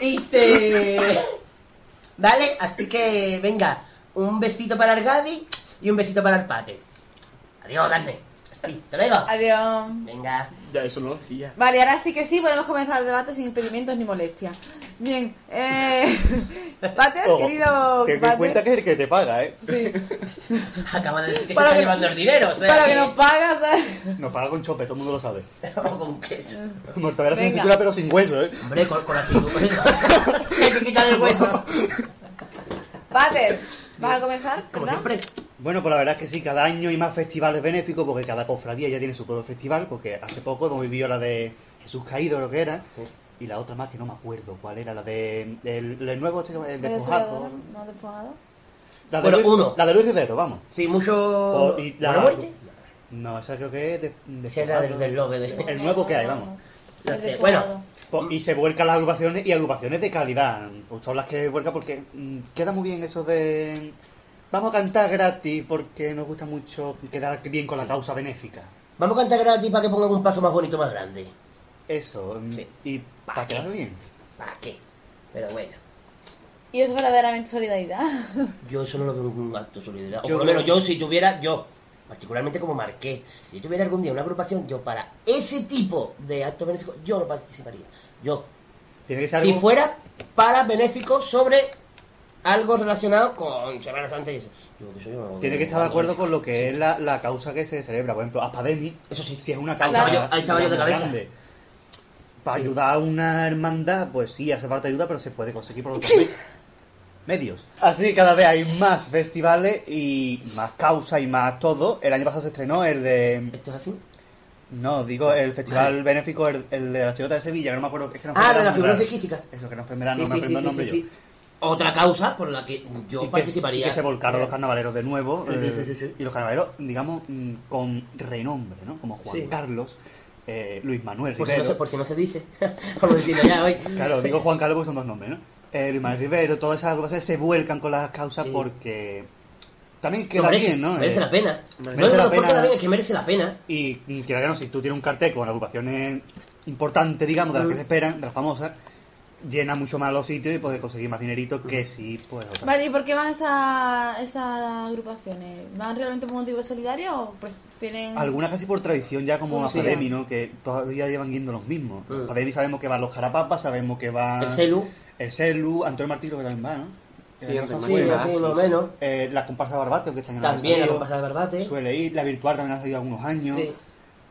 S6: y se... Vale, así que venga, un besito para el Gadi y un besito para el Pate. Adiós, Dani. Sí, te luego.
S12: Adiós.
S6: Venga.
S5: Ya, eso no lo hacía.
S12: Vale, ahora sí que sí, podemos comenzar el debate sin impedimentos ni molestias. Bien, eh... Pater,
S4: Ojo,
S12: querido
S4: Ten en
S12: Pater.
S4: cuenta que es el que te paga, ¿eh?
S12: Sí.
S6: Acaba de decir que
S12: Para
S6: se está
S12: que-
S6: llevando el dinero, o sea
S12: Para que nos pagas, ¿sabes?
S4: Nos paga con chope, todo el mundo lo sabe.
S6: O con queso.
S4: Mortadela sin
S12: Venga.
S4: cintura, pero sin hueso, ¿eh?
S6: Hombre, con, con la cintura. Hay que quitar el hueso.
S12: Pater, ¿vas a comenzar?
S6: Como
S12: ¿verdad?
S6: siempre.
S4: Bueno, pues la verdad es que sí, cada año hay más festivales benéficos porque cada cofradía ya tiene su propio festival, porque hace poco hemos vivido la de Jesús Caído, lo que era, y la otra más que no me acuerdo cuál era, la de el, el nuevo, este, el despojado.
S12: ¿No despojado?
S4: La de,
S6: Bueno,
S4: Luis,
S6: uno.
S4: la de Luis Rivero, vamos.
S6: Sí, mucho.
S4: O- y la-
S6: ¿Buena muerte?
S4: No, esa creo que es de,
S6: Esa es la del, del lobe de.
S4: El nuevo que hay, vamos.
S6: No
S12: El
S6: sé, bueno.
S4: Pues, y se vuelcan las agrupaciones y agrupaciones de calidad. Pues son las que vuelcan porque mm, queda muy bien eso de. Vamos a cantar gratis porque nos gusta mucho quedar bien con la causa benéfica.
S6: Vamos a cantar gratis para que pongan un paso más bonito, más grande.
S4: Eso, mm,
S6: Sí.
S4: y
S6: ¿Pa'
S4: para
S6: qué?
S4: quedar bien.
S6: ¿Para qué? Pero bueno,
S12: ¿Y eso es verdaderamente solidaridad?
S6: yo eso no lo veo como un acto de solidaridad. O
S4: Yo
S6: por lo menos yo, si tuviera, yo, particularmente como marqués, si tuviera algún día una agrupación, yo para ese tipo de actos benéficos, yo no participaría. Yo,
S4: Tiene que ser
S6: si fuera para benéficos sobre algo relacionado con Semana Santa y eso. Yo, que soy yo,
S4: Tiene que estar de acuerdo con lo que es la, la causa que se celebra. Por ejemplo, Aspademi,
S6: Eso sí.
S4: si es una causa
S6: estaba yo- ahí estaba yo de cabeza.
S4: grande, Para ayudar a una hermandad, pues sí, hace falta ayuda, pero se puede conseguir por otros me- medios. Así que cada vez hay más festivales y más causa y más todo. El año pasado se estrenó el de...
S6: ¿Esto es así?
S4: No, digo, el festival
S6: Vale.
S4: benéfico, el, el de la Chilota de Sevilla, que no me acuerdo. Es que no
S6: Ah, de la figura psiquística.
S4: Eso, que no enfermedad,
S6: Sí,
S4: no me aprendo
S6: sí,
S4: el nombre
S6: sí,
S4: yo.
S6: Otra causa por la que yo
S4: y que,
S6: participaría.
S4: y que se volcaron los carnavaleros de nuevo.
S6: Sí,
S4: eh,
S6: sí, sí, sí.
S4: Y los carnavaleros, digamos, mm, con renombre, ¿no? Como Juan
S6: Sí.
S4: Carlos, eh, Luis Manuel
S6: Por si, no
S4: Rivero.
S6: se, por si no se dice. Ya hoy.
S4: Claro, digo Juan Carlos porque son dos nombres, ¿no? Eh, Luis Manuel Rivero, todas esas agrupaciones se vuelcan con las causas
S6: Sí.
S4: porque también
S6: No,
S4: queda
S6: merece,
S4: bien, ¿no?
S6: merece
S4: Eh,
S6: la pena.
S4: merece
S6: no, no,
S4: la
S6: no,
S4: pena.
S6: bien es que merece la pena.
S4: Y quiera que no, si tú tienes un cartel con agrupaciones importantes, digamos, de las que
S6: Mm.
S4: se esperan, de las famosas, llena mucho más los sitios y puedes conseguir más dinerito que si, pues, otra.
S12: Vale, ¿y por qué van esas, esas agrupaciones? ¿Van realmente por motivos solidarios o prefieren...?
S4: Algunas casi por tradición ya como
S12: Sí.
S4: Academy, ¿no? Que todavía llevan yendo los mismos.
S6: Mm.
S4: Academy sabemos que van los Carapapas, sabemos que va...
S6: El celu.
S4: El Celu, Antonio Martín creo que también va, ¿no?
S5: Sí,
S6: Sí,
S4: sé,
S5: Martín,
S4: va,
S6: así, más o menos.
S4: Eh, la comparsa de Barbate, que no ha
S6: También la comparsa de Barbate.
S4: Suele ir, la virtual también ha salido algunos años.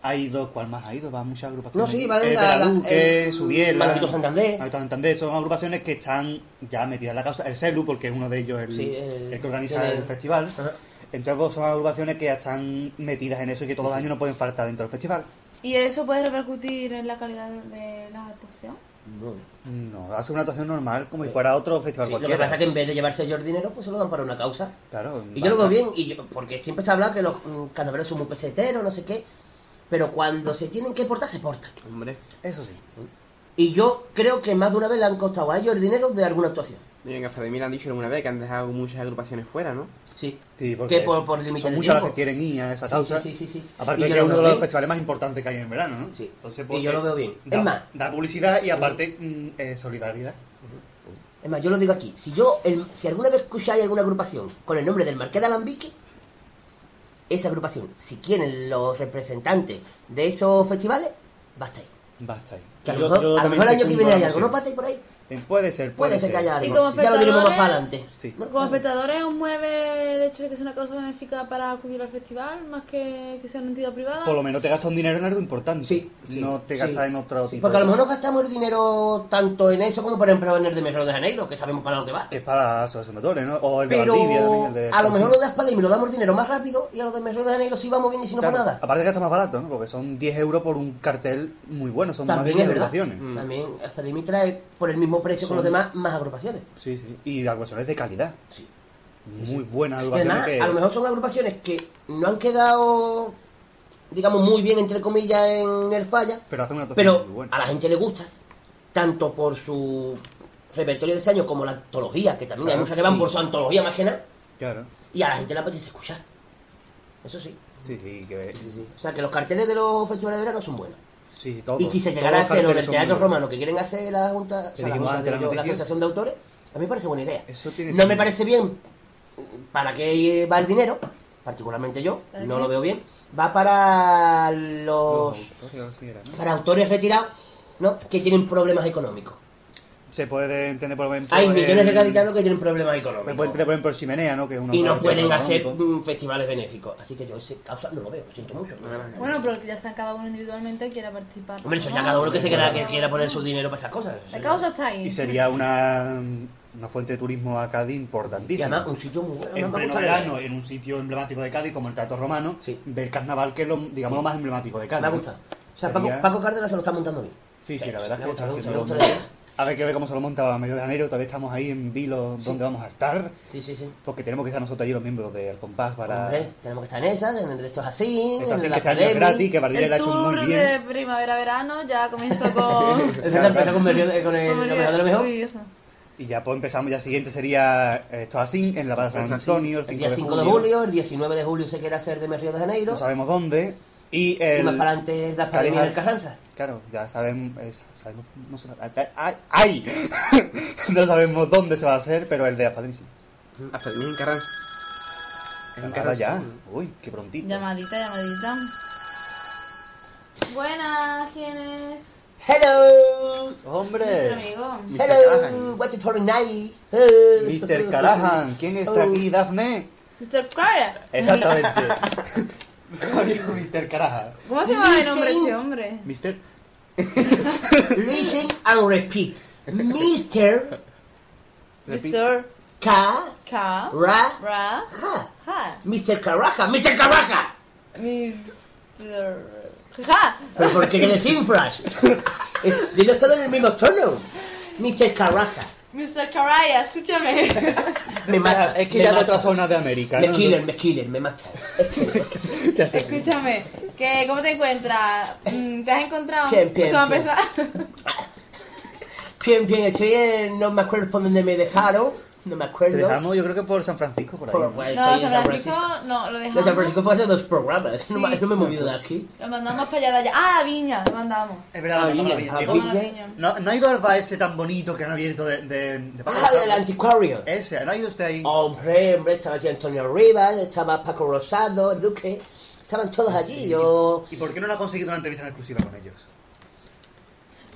S4: Ha ido, ¿cuál más ha ido? Va muchas agrupaciones.
S6: No, sí, va de
S4: de
S6: la-
S4: la
S6: la-
S4: Luque,
S6: el-
S4: Subiela.
S6: Santander.
S4: Santander, son agrupaciones que están ya metidas en la causa. El Celu, porque es uno de ellos el,
S6: Sí, el-
S4: el que organiza el festival.
S6: Ajá.
S4: Entonces, pues, son agrupaciones que ya están metidas en eso y que todos los años no pueden faltar dentro del festival.
S12: ¿Y eso puede repercutir en la calidad de la actuación?
S6: No.
S4: No, hace una actuación normal como si fuera otro festival
S6: Sí, lo que pasa es que en vez de llevarse ellos dinero, pues se lo dan para una causa.
S4: Claro,
S6: Y yo lo veo bien, y yo- porque siempre se habla que los mm, carnavaleros son muy peseteros, no sé qué. Pero cuando se tienen que portar, se portan.
S5: Hombre.
S4: Eso sí.
S6: Y yo creo que más de una vez le han costado a ellos el dinero de alguna actuación.
S5: Y en Academia le han dicho alguna vez que han dejado muchas agrupaciones fuera, ¿no?
S6: Sí.
S4: Sí, porque
S6: Que por, por
S4: son
S6: de
S4: muchas las que quieren ir a esa
S6: Sí,
S4: causa.
S6: sí, sí, sí, sí.
S4: Aparte de que es uno de los
S6: bien.
S4: festivales más importantes que hay en verano, ¿no?
S6: Sí.
S4: Entonces,
S6: Y yo lo veo bien.
S4: Da,
S6: Es más-
S4: da publicidad y aparte mm, eh, solidaridad.
S6: Es más, yo lo digo aquí. Si yo, el- si alguna vez escucháis alguna agrupación con el nombre del Marqués de Alambique, esa agrupación, si quieren los representantes de esos festivales, basta ahí.
S4: Basta ahí.
S6: Que a lo mejor,
S4: yo
S6: a lo
S4: también
S6: mejor el año que viene hay algo. ¿no, Pate, por ahí?
S4: Eh, Puede ser, puede,
S6: Puede ser que haya
S12: Y
S6: algo.
S12: como
S6: Ya lo diremos más para adelante.
S4: Sí.
S12: Como espectadores os mueve el hecho de que sea una causa benéfica para acudir al festival, más que que sea una entidad privada.
S4: Por lo menos te gastas un dinero en algo importante.
S6: Sí, sí,
S4: no te
S6: sí.
S4: gastas en otro tipo
S6: Porque a lo mejor no gastamos el dinero tanto en eso como por ejemplo en el de Merro de Janeiro, que sabemos para lo que va.
S4: Que es para esos motores, ¿no? O el de
S6: Pero
S4: Valdivia también. el de
S6: a lo mejor lo de Aspademi lo damos el dinero más rápido y a los de Merro de Janeiro sí vamos bien y si no
S4: Claro,
S6: nada.
S4: Aparte que está más barato, ¿no? Porque son 10 euros por un cartel muy bueno, son más de
S6: También
S4: 10
S6: es verdad.
S4: agrupaciones.
S6: También Aspademi trae por el mismo precio con
S4: Son-
S6: los demás más agrupaciones.
S4: Sí, sí. Y agrupaciones de calidad.
S6: Sí.
S4: Muy buenas agrupaciones
S6: además,
S4: que...
S6: a lo mejor son agrupaciones que no han quedado, digamos, muy bien, entre comillas, en el falla,
S4: Pero hacen una
S6: pero
S4: muy buena.
S6: a la gente le gusta, tanto por su repertorio de este año como la antología, que también hay
S4: Claro,
S6: muchas que van por su antología más que nada.
S4: Claro.
S6: Y a la gente le apetece escuchar. Eso sí.
S4: Sí, sí, que...
S6: Sí, sí. O sea, que los carteles de los festivales de verano son buenos.
S4: Sí, todo.
S6: y si se llegara a hacer lo del Teatro. Romano que quieren hacer la Junta, o sea, la, junta de-
S4: la.
S6: Asociación de Autores, a mí me parece buena idea.
S4: Eso tiene
S6: No me parece bien para qué va el dinero, particularmente yo,
S12: ¿Para
S6: no lo veo bien. Va para
S4: Los
S6: los
S4: autores,
S6: para autores retirados, ¿no? Que tienen problemas económicos.
S4: Se puede entender, por ejemplo...
S6: Hay millones de gaditanos que tienen problemas
S4: Se puede
S6: económicos.
S4: entender, por ejemplo, el Chimenea, ¿no? Que es un
S6: Y no pueden hacer
S4: económico.
S6: mm, festivales benéficos. Así que yo ese causa no lo veo, lo siento mucho.
S12: Bueno, pero ya está cada uno individualmente y quiera participar.
S6: Hombre, eso ya cada uno que se quiera, que quiera poner su dinero para esas cosas.
S12: La causa está ahí.
S4: Y sería una, una fuente de turismo a Cádiz
S6: Y
S4: importantísima.
S6: además, un sitio muy bueno.
S4: en pleno verano, en un sitio emblemático de Cádiz como el Teatro Romano,
S6: Sí.
S4: ver carnaval, que es lo, digamos, lo más emblemático de Cádiz.
S6: Me gusta. O sea, Paco,
S4: Sería-
S6: Paco Cárdenas se lo está montando bien.
S4: Sí, sí, la verdad es que
S6: gusta,
S4: está
S6: me gusta, gusta.
S4: A ver que ve cómo se lo monta a medio de enero, todavía estamos ahí en Vilo,
S6: Sí.
S4: donde vamos a estar,
S6: Sí, sí, sí.
S4: porque tenemos que estar nosotros allí los miembros del compás para...
S6: Hombre, tenemos que estar en esas, en el de estos así,
S4: Esto así
S6: en
S4: que
S6: la
S4: este año es gratis, que Bardilla
S12: El
S4: lo ha hecho
S12: tour
S4: muy bien.
S12: de primavera-verano ya comenzó con...
S6: Es verdad, empieza con, Berrio- con el,
S12: con
S6: lo mejor de lo mejor.
S12: Uy, eso.
S4: Y ya pues empezamos, ya siguiente sería eh, esto así, en la Plaza San Antonio, el 5,
S6: el día 5 de julio, el 19 de julio se quiere hacer de Río de Janeiro.
S4: no sabemos dónde, y
S6: Y
S4: el...
S6: más para adelante das para en el Carranza.
S4: Claro, ya sabemos, eh, sabemos no sé, ¡ay! ¡ay! no sabemos dónde se va a hacer, pero el de Aspadín sí.
S5: Hasta en Carranza. En Carranza.
S4: ya, uy, qué prontito.
S12: Llamadita, llamadita. Buenas, ¿quién es?
S6: Hello,
S12: Nuestro
S4: hombre,
S12: amigo.
S5: Mr.
S6: hello,
S5: Callahan.
S6: what's for night?
S4: Mr. Callahan, ¿quién está
S6: Oh.
S4: aquí, Daphne?
S12: Mr. Cara.
S4: Exactamente. Mr. Callahan.
S12: ¿Cómo se llama el nombre de ese hombre?
S4: Mr.
S6: Listen and repeat. Mr.
S12: Mr.
S6: K.
S12: Ka.
S6: Ra.
S12: Ra.
S6: Ja.
S12: Ha.
S6: Mr. Caraja. Mr. Caraja.
S12: Mr. Ja.
S6: Pero ¿por qué le desinflas? Es- Dilo todo en el mismo tono. Mr. Caraja.
S12: Mr. Caraya, escúchame.
S6: Me mata.
S4: Es que
S6: me
S4: ya de
S6: mata.
S4: otra zona de América,
S6: Me
S4: ¿no?
S6: killer, me killer, me mata. Es que-
S4: Te hace así.
S12: Escúchame, que ¿cómo te encuentras? Mm, ¿Te has encontrado?
S6: Bien, bien. Bien, bien, estoy en... No me acuerdo por dónde me dejaron. No me
S4: Te
S6: acuerdo.
S4: dejamos, yo creo que por San Francisco, por ahí.
S6: Por-
S4: ¿no?
S6: pues,
S12: San Francisco, no, lo
S6: De
S12: dejamos.
S6: San Francisco fue hace dos programas. No, me- no me he movido de aquí.
S12: Lo mandamos para allá de allá. Ah, a Viña, lo mandamos.
S4: Es verdad,
S6: Ah,
S4: la
S6: Viña, ah,
S12: a la Viña.
S4: ¿No, ¿No ha ido al bar ese tan bonito que han abierto de, de, de Paco
S6: Ah,
S4: Rosado?
S6: del anticuario.
S4: Ese, ¿no ha ido usted ahí?
S6: Hombre, hombre, estaba allí Antonio Rivas, estaba Paco Rosado, el Duque. Estaban todos allí.
S4: Sí.
S6: Yo
S4: ¿Y por qué no lo ha conseguido una entrevista en exclusiva con ellos?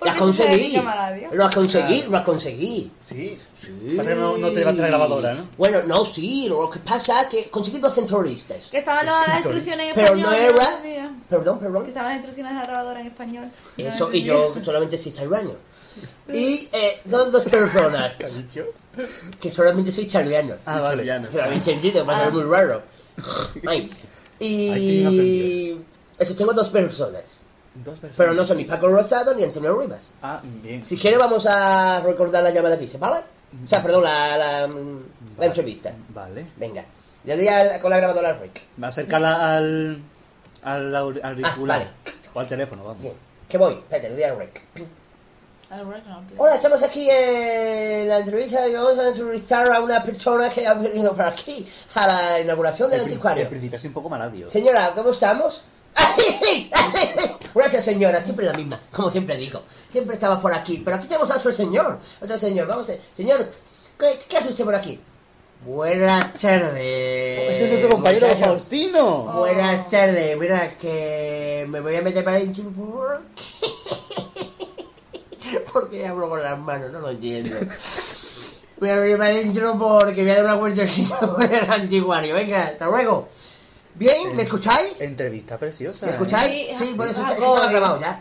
S6: La
S12: Porque se
S6: conseguí.
S12: la.
S6: Lo conseguí,
S4: Claro.
S6: lo conseguí.
S4: Sí.
S6: Sí.
S4: Pasa que no, no te va a traer grabadora, ¿no?
S6: Bueno, no, sí. Lo que pasa es que conseguí dos centroristas.
S12: Que estaban las, las instrucciones en
S6: Pero
S12: español.
S6: no era-
S12: sabía.
S6: Perdón,
S12: Que
S6: perdón.
S12: estaban las instrucciones de la grabadora en español. No
S6: Eso, y yo solamente soy italiano. Y eh, dos, dos personas
S4: ¿Qué ha dicho?
S6: que solamente soy italiano.
S4: Ah, vale.
S6: Pero habéis entendido, va a ser
S12: Ah.
S6: muy raro. Ay. Y. Eso, tengo dos personas.
S4: Dos personas.
S6: Pero no son ni Paco Rosado ni Antonio Rivas.
S4: Ah, bien.
S6: Si quiere, vamos a recordar la llamada que hice, ¿vale? O sea, perdón, la, la, la
S4: Vale.
S6: entrevista.
S4: Vale.
S6: Venga. Le doy al- con la grabadora al.
S4: Va a acercarla al, al aur- auricular.
S6: vale.
S4: O al teléfono, vamos.
S6: Bien. Que voy. Espérate, le doy al.
S12: Al no, tío.
S6: Hola, estamos aquí en la entrevista y vamos a entrevistar a una persona que ha venido por aquí a la inauguración del
S4: El
S6: anticuario.
S4: El principio es un poco maladio.
S6: Señora, ¿cómo estamos? Gracias, señora, siempre la misma, como siempre digo. Siempre estaba por aquí, pero aquí tenemos a otro señor. Otro señor, vamos a... Señor, ¿qué, qué hace usted por aquí? Buenas tardes.
S4: Ese es nuestro compañero
S6: muchacho.
S4: Faustino.
S6: Buenas tardes, mira que me voy a meter para adentro porque... porque hablo con las manos, no lo entiendo. Voy a meter para adentro porque voy a dar una vueltecita por el antiguario. Venga, hasta luego. Bien, ¿me escucháis?
S4: Entrevista preciosa.
S6: ¿Me escucháis?
S12: Sí,
S6: Sí, puede ser,
S12: ah,
S6: estaba
S12: joder.
S6: grabado ya.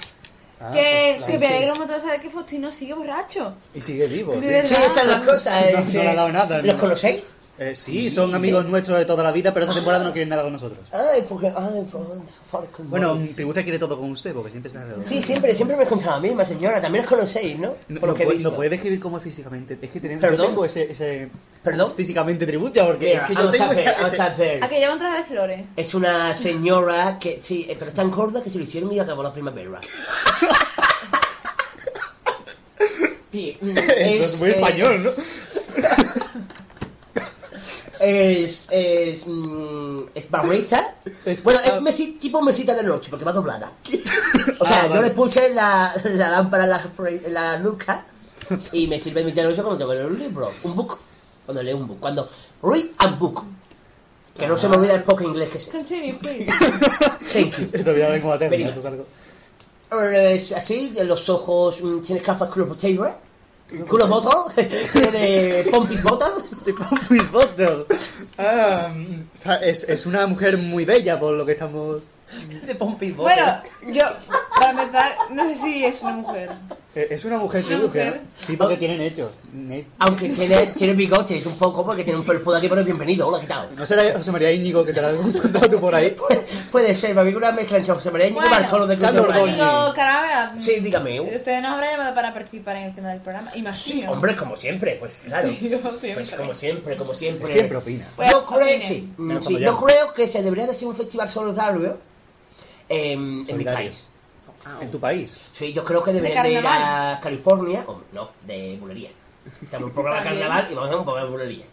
S4: Ah,
S12: que
S4: pues,
S12: sí, me
S4: sí.
S12: alegro mucho de saber que Faustino sigue borracho.
S4: Y sigue vivo, sí.
S6: Sí, esas son las cosas.
S4: No,
S6: eh,
S4: no le ha dado nada,
S6: ¿Los
S4: no.
S6: conocéis?
S4: Eh, sí, son amigos nuestros de toda la vida, pero esta temporada no quieren nada con nosotros.
S6: Ay, porque... Ay.
S4: Bueno, Tributa quiere todo con usted, porque siempre está alrededor.
S6: Sí, siempre, siempre me he encontrado a la misma señora. También los conocéis, ¿no?
S4: No,
S6: Por lo
S4: no
S6: que he
S4: puede,
S6: visto.
S4: no puede describir cómo es físicamente. Es que tenemos,
S6: ¿Perdón?
S4: yo tengo ese, ese
S6: ¿Perdón?
S4: físicamente tributa, porque
S6: Mira,
S4: es que yo
S6: a
S4: tengo ese-
S6: vamos a
S12: que lleva un traje de flores.
S6: Es una señora que, sí, eh, pero es tan gorda que se lo hicieron y acabó la primavera. Mm,
S4: Eso es muy
S6: eh,
S4: español, ¿no?
S6: es, es, mm, es barrista. Bueno, es mesi- tipo mesita de noche, porque va doblada. O sea,
S4: Ah,
S6: yo
S4: vale.
S6: le puse la, la lámpara en la, fre- en la nuca y me sirve mesita de noche cuando tengo que leer un libro, un book. Cuando leo un book. Cuando read and book. Que no se me olvida el poco inglés que sé.
S12: Continue, please.
S6: Thank you. Very good.
S4: eso es algo.
S6: Es así, de los ojos, mm, tiene gafas potato, culo bottle, tiene de pompis bottle.
S4: De Pompey Bottle. Ah, o sea, es, es una mujer muy bella por lo que estamos...
S6: De bottle.
S12: Bueno, yo, para empezar, no sé si es una mujer.
S4: Eh, Es una mujer
S12: Una mujer.
S4: Sí, porque tiene nechos. Ne-
S6: Aunque tiene, tiene bigotes un poco porque tiene un felpudo aquí, pero es bienvenido, hola, ¿qué tal?
S4: ¿No será José María Íñigo que te la has contado tú por ahí?
S6: Puede ser, mí una mezcla entre José María Íñigo y
S12: Bueno,
S6: Bartolo de
S4: Carlos
S6: de.
S12: Digo, Carabea,
S6: Sí, dígame.
S12: Usted nos habrá llamado para participar en el tema del programa, imagino.
S6: Hombre, como siempre, pues claro.
S12: Sí, como siempre.
S6: Pues como siempre, como siempre.
S4: Siempre opina.
S12: Pues,
S6: yo, creo, sí, mm, yo creo que se debería de hacer un festival solidario em, en mi país.
S4: En tu país.
S6: Sí, yo creo que deberían de, ir
S12: carnaval?
S6: a California, o no, de bulería. Estamos en un programa de carnaval y vamos a hacer un programa de bulería.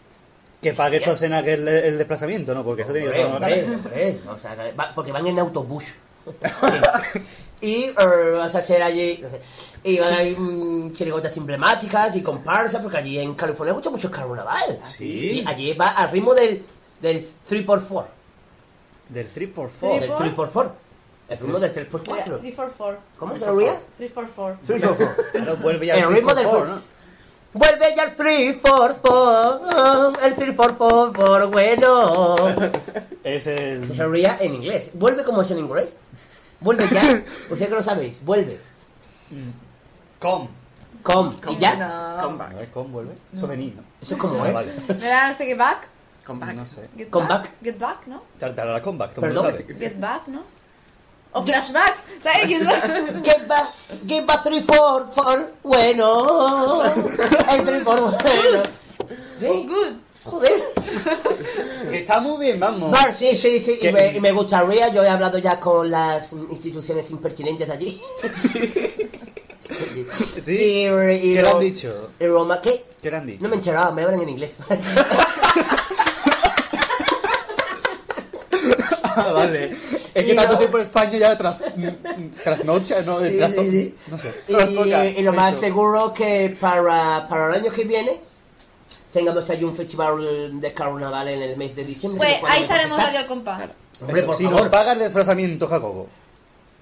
S4: Que pague Schwarzenegger el, el desplazamiento, ¿no? Porque eso tiene que
S6: Hombre, va- porque van en autobús. y eh, vas a hacer allí. Y van a ir mm, chirigotas emblemáticas y comparsas, porque allí en California hay mucho, mucho carnaval.
S4: Sí.
S6: allí va al ritmo del, del 3x4.
S4: Del 3x4.
S12: Sí.
S6: Del 3x4. El ritmo del 3x4.
S12: 344.
S6: ¿Cómo te lo ría?
S12: 344.
S6: 3x4.
S4: Claro, vuelve ya
S6: El
S4: el
S6: ritmo del
S4: 3x4, ¿no?
S6: Vuelve ya el 344. El 344, bueno.
S4: Es el...
S6: Se ría en inglés. Vuelve como es en inglés. Vuelve ya. Ustedes que lo sabéis. Vuelve.
S4: Com.
S6: Com. ¿Y ya?
S5: Come back.
S4: Com vuelve. Eso venís, ¿no?
S6: Eso es como
S4: Ah,
S6: es.
S4: vale.
S12: ¿Verdad? No sé, get back.
S5: Come back.
S4: No sé.
S12: Get
S6: Come
S12: back.
S6: back.
S12: Get back, ¿no?
S4: Comeback, todo el
S6: Perdón.
S12: Get back, ¿no? O flashback. ¿Sabes? Get back.
S6: Get back, get back 344. Bueno. El 344. Bueno. ¿Eh?
S12: Good.
S6: Joder.
S4: Que está muy bien, vamos.
S6: Vale, sí, sí, sí. Y me, y me gustaría, yo he hablado ya con las instituciones impertinentes de allí.
S4: Sí.
S6: Y, y
S4: ¿Qué le
S6: Ro-
S4: han dicho?
S6: y Roma, ¿qué?
S4: ¿Qué le han dicho?
S6: No me enteraba, me hablan en inglés.
S4: Ah, vale. Es
S6: Y
S4: que tanto
S6: no-
S4: tiempo en España ya tras, mm, trasnocha, ¿no?
S6: Sí,
S4: Trasto-
S6: sí, sí.
S4: No sé.
S6: Y, y lo más
S4: eso.
S6: seguro que para, para el año que viene tengamos allí un festival de carnaval en el mes de diciembre.
S12: Pues ahí estaremos
S6: estar.
S12: radio compás.
S6: Hombre,
S4: Eso,
S6: por
S4: si
S6: favor.
S4: nos paga el desplazamiento, Jacobo.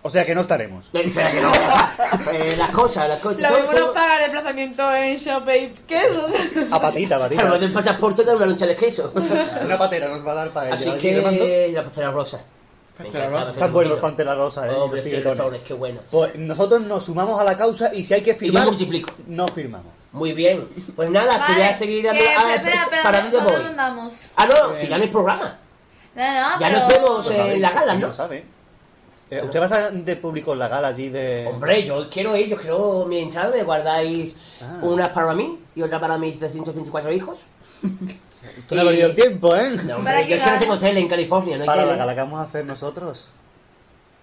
S4: O sea que no estaremos.
S6: Eh, espera, que no. Eh, las cosas, las cosas.
S12: Lo mismo nos paga el desplazamiento en Shopee quesos.
S4: A patita, a
S6: Claro,
S4: patita.
S6: el pasaporte de una loncha de queso.
S4: Una patera nos va a dar para
S6: Así
S4: de mando.
S6: que la pastela rosa.
S4: Están buenos los panteras rosas, eh.
S6: Hombre,
S4: los tigretones.
S6: qué bueno.
S4: Pues nosotros nos sumamos a la causa y si hay que
S6: Y yo
S4: firmar,
S6: multiplico.
S4: no firmamos.
S6: Muy bien. Pues nada, que voy a seguir dando.
S12: que-
S6: Ah,
S12: espera, espera,
S6: ¿Para
S12: ¿dónde
S6: voy? Ah, no, si ya no hay programa.
S12: No, no,
S6: Ya
S12: pero...
S6: nos vemos en
S4: sabe,
S6: la gala, ¿no?
S4: Lo sabe. Eh, ¿Usted va a estar de público en la gala allí de...?
S6: Hombre, yo quiero ir, yo quiero mi entrada, me guardáis
S4: Ah.
S6: una para mí y otra para mis 324 hijos.
S4: Tú no has perdido el tiempo, ¿eh?
S6: No,
S12: ¿Para
S6: hombre, yo es que no tengo tele en California, no hay
S4: Para la gala que vamos a hacer nosotros.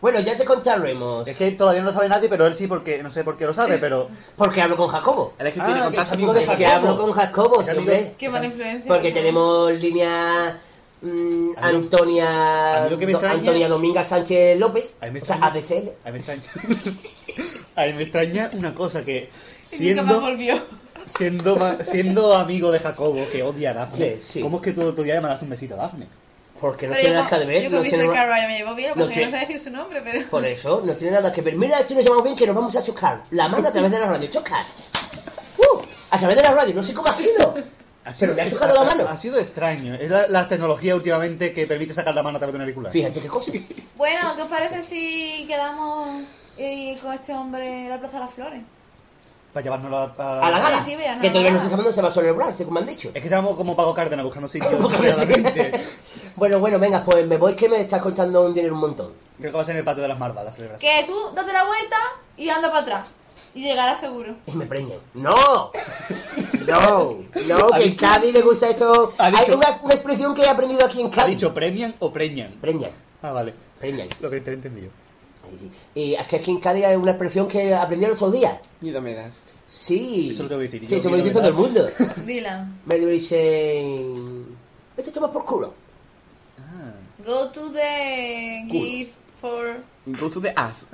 S6: Bueno, ya te contaremos.
S4: Es que todavía no lo sabe nadie, pero él sí, porque no sé por qué lo sabe, pero...
S6: Porque hablo con Jacobo.
S5: Él es que
S4: Ah,
S5: tiene
S4: que
S5: contacto
S4: es amigo
S5: con
S4: de
S5: gente.
S6: Que
S4: Jacobo.
S6: hablo con Jacobo, sí.
S12: Qué mala influencia.
S6: Porque
S12: ¿no?
S6: tenemos línea mm, Antonia
S4: a mí lo que me
S6: Do-
S4: extraña-
S6: Antonia Dominga Sánchez López,
S4: A mí me
S6: o sea,
S4: extraña-
S6: ADSL.
S4: A mí me extraña... a mí me extraña una cosa, que siendo,
S12: volvió.
S4: siendo, siendo amigo de Jacobo, que odia a Dafne,
S6: Sí, sí.
S4: ¿cómo es que tú otro día le mandaste un besito a Dafne?
S6: Porque no
S12: Pero
S6: tiene
S12: yo,
S6: nada que
S12: con,
S6: ver.
S12: yo
S6: no tiene nada-
S12: Carraya me llevo bien,
S6: no
S12: porque
S6: tiene-
S12: no sé decir su nombre, pero...
S6: Por eso, no tiene nada que ver. Mira, si nos llamamos bien que nos vamos a chocar. La mano a través de la radio. ¡Chocar! ¡Uh! A través de la radio. No sé cómo ha sido. Pero me ha tocado la mano.
S4: Ha sido extraño. Es la, la tecnología últimamente que permite sacar la mano a través de una auricular.
S6: Fíjate qué cosa.
S12: Bueno, ¿qué os parece si quedamos y con este hombre en la Plaza de las Flores?
S4: Para llevárnoslo a,
S6: A la gala.
S12: Sí, sí, vean,
S6: que todavía no se sabe dónde se va a celebrar, según me han dicho.
S4: Es que estamos como Pago Cárdenas buscando sitios.
S6: Bueno, bueno, venga, pues me voy que me estás costando un dinero un montón.
S4: Creo que va a ser en el patio de las Mardas la celebración.
S12: Que tú date la vuelta y anda para atrás. Y llegarás seguro.
S6: Y me preñan. ¡No! No, no,
S4: Ha
S6: que en
S4: dicho-
S6: Cádiz me gusta esto.
S4: ha
S6: Hay
S4: dicho-
S6: una, una expresión que he aprendido aquí en
S4: ¿Ha
S6: Cádiz.
S4: dicho premian o preñan?
S6: Preñan,
S4: Ah, vale.
S6: preñan.
S4: Lo que te he entendido.
S6: Y es que aquí en Cádiz hay una expresión que aprendí los otros días.
S5: Miedo me das.
S6: Sí.
S4: Eso lo tengo que decir
S6: Sí,
S4: yo,
S6: eso me lo
S4: mira,
S6: dice todo el mundo.
S12: Dila.
S6: Me dicen... Este estamos por culo.
S12: Go to the give for...
S5: Go to the ass.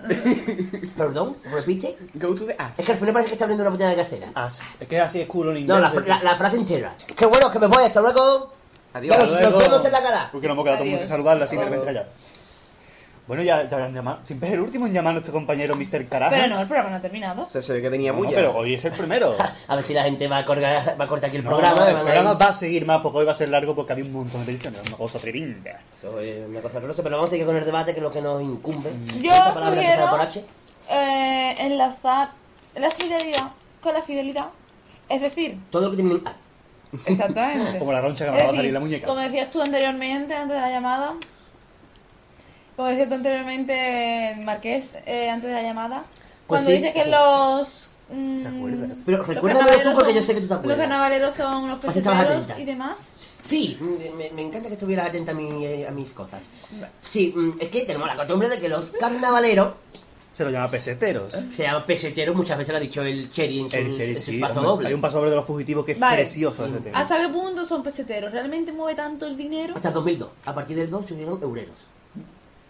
S6: Perdón, repite.
S5: Go to the ass.
S6: Es que al final parece que está abriendo una botella de casera.
S4: As. Es que así es culo en inglés.
S6: No, la, la- la frase entera. Qué bueno, que me voy, hasta luego.
S5: Adiós.
S6: Ya nos, nos vemos en la cara.
S4: Porque no hemos quedado todo el mundo sin saludarla así de repente callado. Bueno, ya, ya habrán llamado. Siempre es el último en llamar a nuestro compañero Mr. Carajo.
S12: Pero no, el programa no ha terminado.
S5: Se, se ve que tenía
S4: No,
S5: bulla.
S4: pero hoy es el primero.
S6: A ver si la gente va a cortar, va a cortar aquí el
S4: No,
S6: programa.
S4: no, el
S6: van a
S4: programa
S6: ir-
S4: va a seguir más porque hoy va a ser largo porque había un montón de peticiones. Una cosa tremenda.
S6: Eso es una cosa horrorosa, pero vamos a seguir con el debate que es lo que nos incumbe.
S12: Yo
S6: Esta palabra
S12: sugiero-
S6: empezada por H.
S12: Eh, enlazar la solidaridad con la fidelidad. Es decir,
S6: Todo lo que tiene
S12: exactamente.
S4: Como la roncha que me
S12: Es
S4: va a
S12: decir,
S4: salir la muñeca.
S12: Como decías tú anteriormente, antes de la llamada. Como decías tú anteriormente, Marqués, eh, antes de la llamada.
S6: Pues
S12: Cuando
S6: sí,
S12: dice que
S6: sí.
S12: los. mm,
S4: ¿Te acuerdas?
S6: Pero
S12: los
S6: recuérdamelo tú porque yo
S12: son-
S6: sé que tú te acuerdas.
S12: Los carnavaleros son unos peseteros y demás.
S6: Sí, mm, me, me encanta que estuvieras atenta a, mi- eh, a mis cosas. Sí, mm, es que tenemos la costumbre de que los carnavaleros
S4: Se lo llama peseteros.
S6: se llaman peseteros, muchas veces lo ha dicho el Cherry en sus,
S4: El Cherry,
S6: en sus
S4: sí,
S6: pasos
S4: hombre.
S6: dobles.
S4: Hay un paso doble de los fugitivos que es
S12: Vale.
S4: precioso ese tema.
S12: ¿Hasta qué punto son peseteros? ¿Realmente mueve tanto el dinero?
S6: Hasta el 2002. A partir del 2 subieron eureros.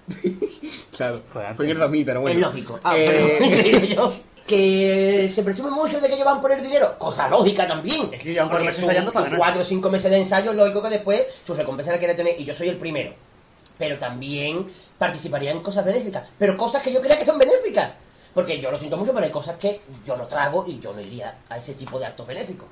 S5: Claro.
S4: Fue antes.
S5: Fue en el 2000, pero bueno.
S6: Es lógico. Ah,
S5: Eh,
S6: pero, que se presume mucho de que ellos van por el dinero. Cosa lógica también.
S4: Es que llevan cuatro
S6: Porque
S4: meses
S6: son-
S4: ensayando para
S6: son
S4: ganar.
S6: cuatro o cinco meses de ensayo, lógico que después su recompensa la quiere tener. Y yo soy el primero. Pero también participaría en cosas benéficas. Pero cosas que yo crea que son benéficas. Porque yo lo siento mucho, pero hay cosas que yo no trago y yo no iría a ese tipo de actos benéficos.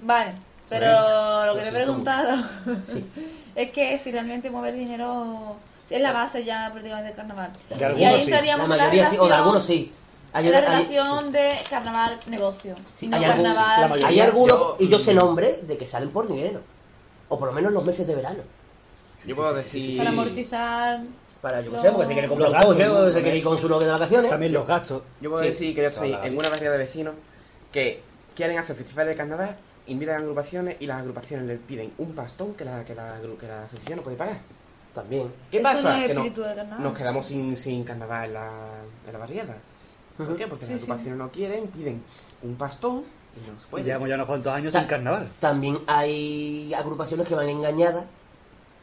S12: Vale, pero
S6: Bueno,
S12: lo que te he preguntado
S6: Sí.
S12: es que si realmente mover dinero es la base ya prácticamente del carnaval.
S4: De
S12: y ahí
S4: sí.
S12: entraríamos
S6: La mayoría sí, o de algunos sí. Hay,
S12: la
S6: hay-
S12: relación de carnaval-negocio.
S6: Sí,
S12: y no
S6: hay algún-
S12: carnaval...
S4: la mayoría
S6: hay algunos, y yo sé nombres, de que salen por dinero. O por lo menos los meses de verano.
S5: Yo puedo decir.
S12: Para amortizar...
S6: Para, yo qué sé, porque se quiere comprar
S4: gastos, ¿no?
S6: se quiere ir con su novio de vacaciones.
S4: También los gastos.
S5: Yo puedo
S6: Sí.
S5: decir que yo estoy en una variedad de vecinos que quieren hacer festivales de carnaval, invitan a agrupaciones y las agrupaciones les piden un pastón que la, que la, que la asociación no puede pagar.
S6: También.
S5: ¿Qué
S12: Eso
S5: pasa?
S12: no es
S5: que nos quedamos sin, sin carnaval en la, en la barriada. ¿Por qué? Porque
S12: Sí,
S5: las
S12: sí.
S5: agrupaciones no quieren, piden un pastón y no se puede.
S4: llevamos ya unos cuantos años
S6: Ta-
S4: sin carnaval.
S6: También hay agrupaciones que van engañadas,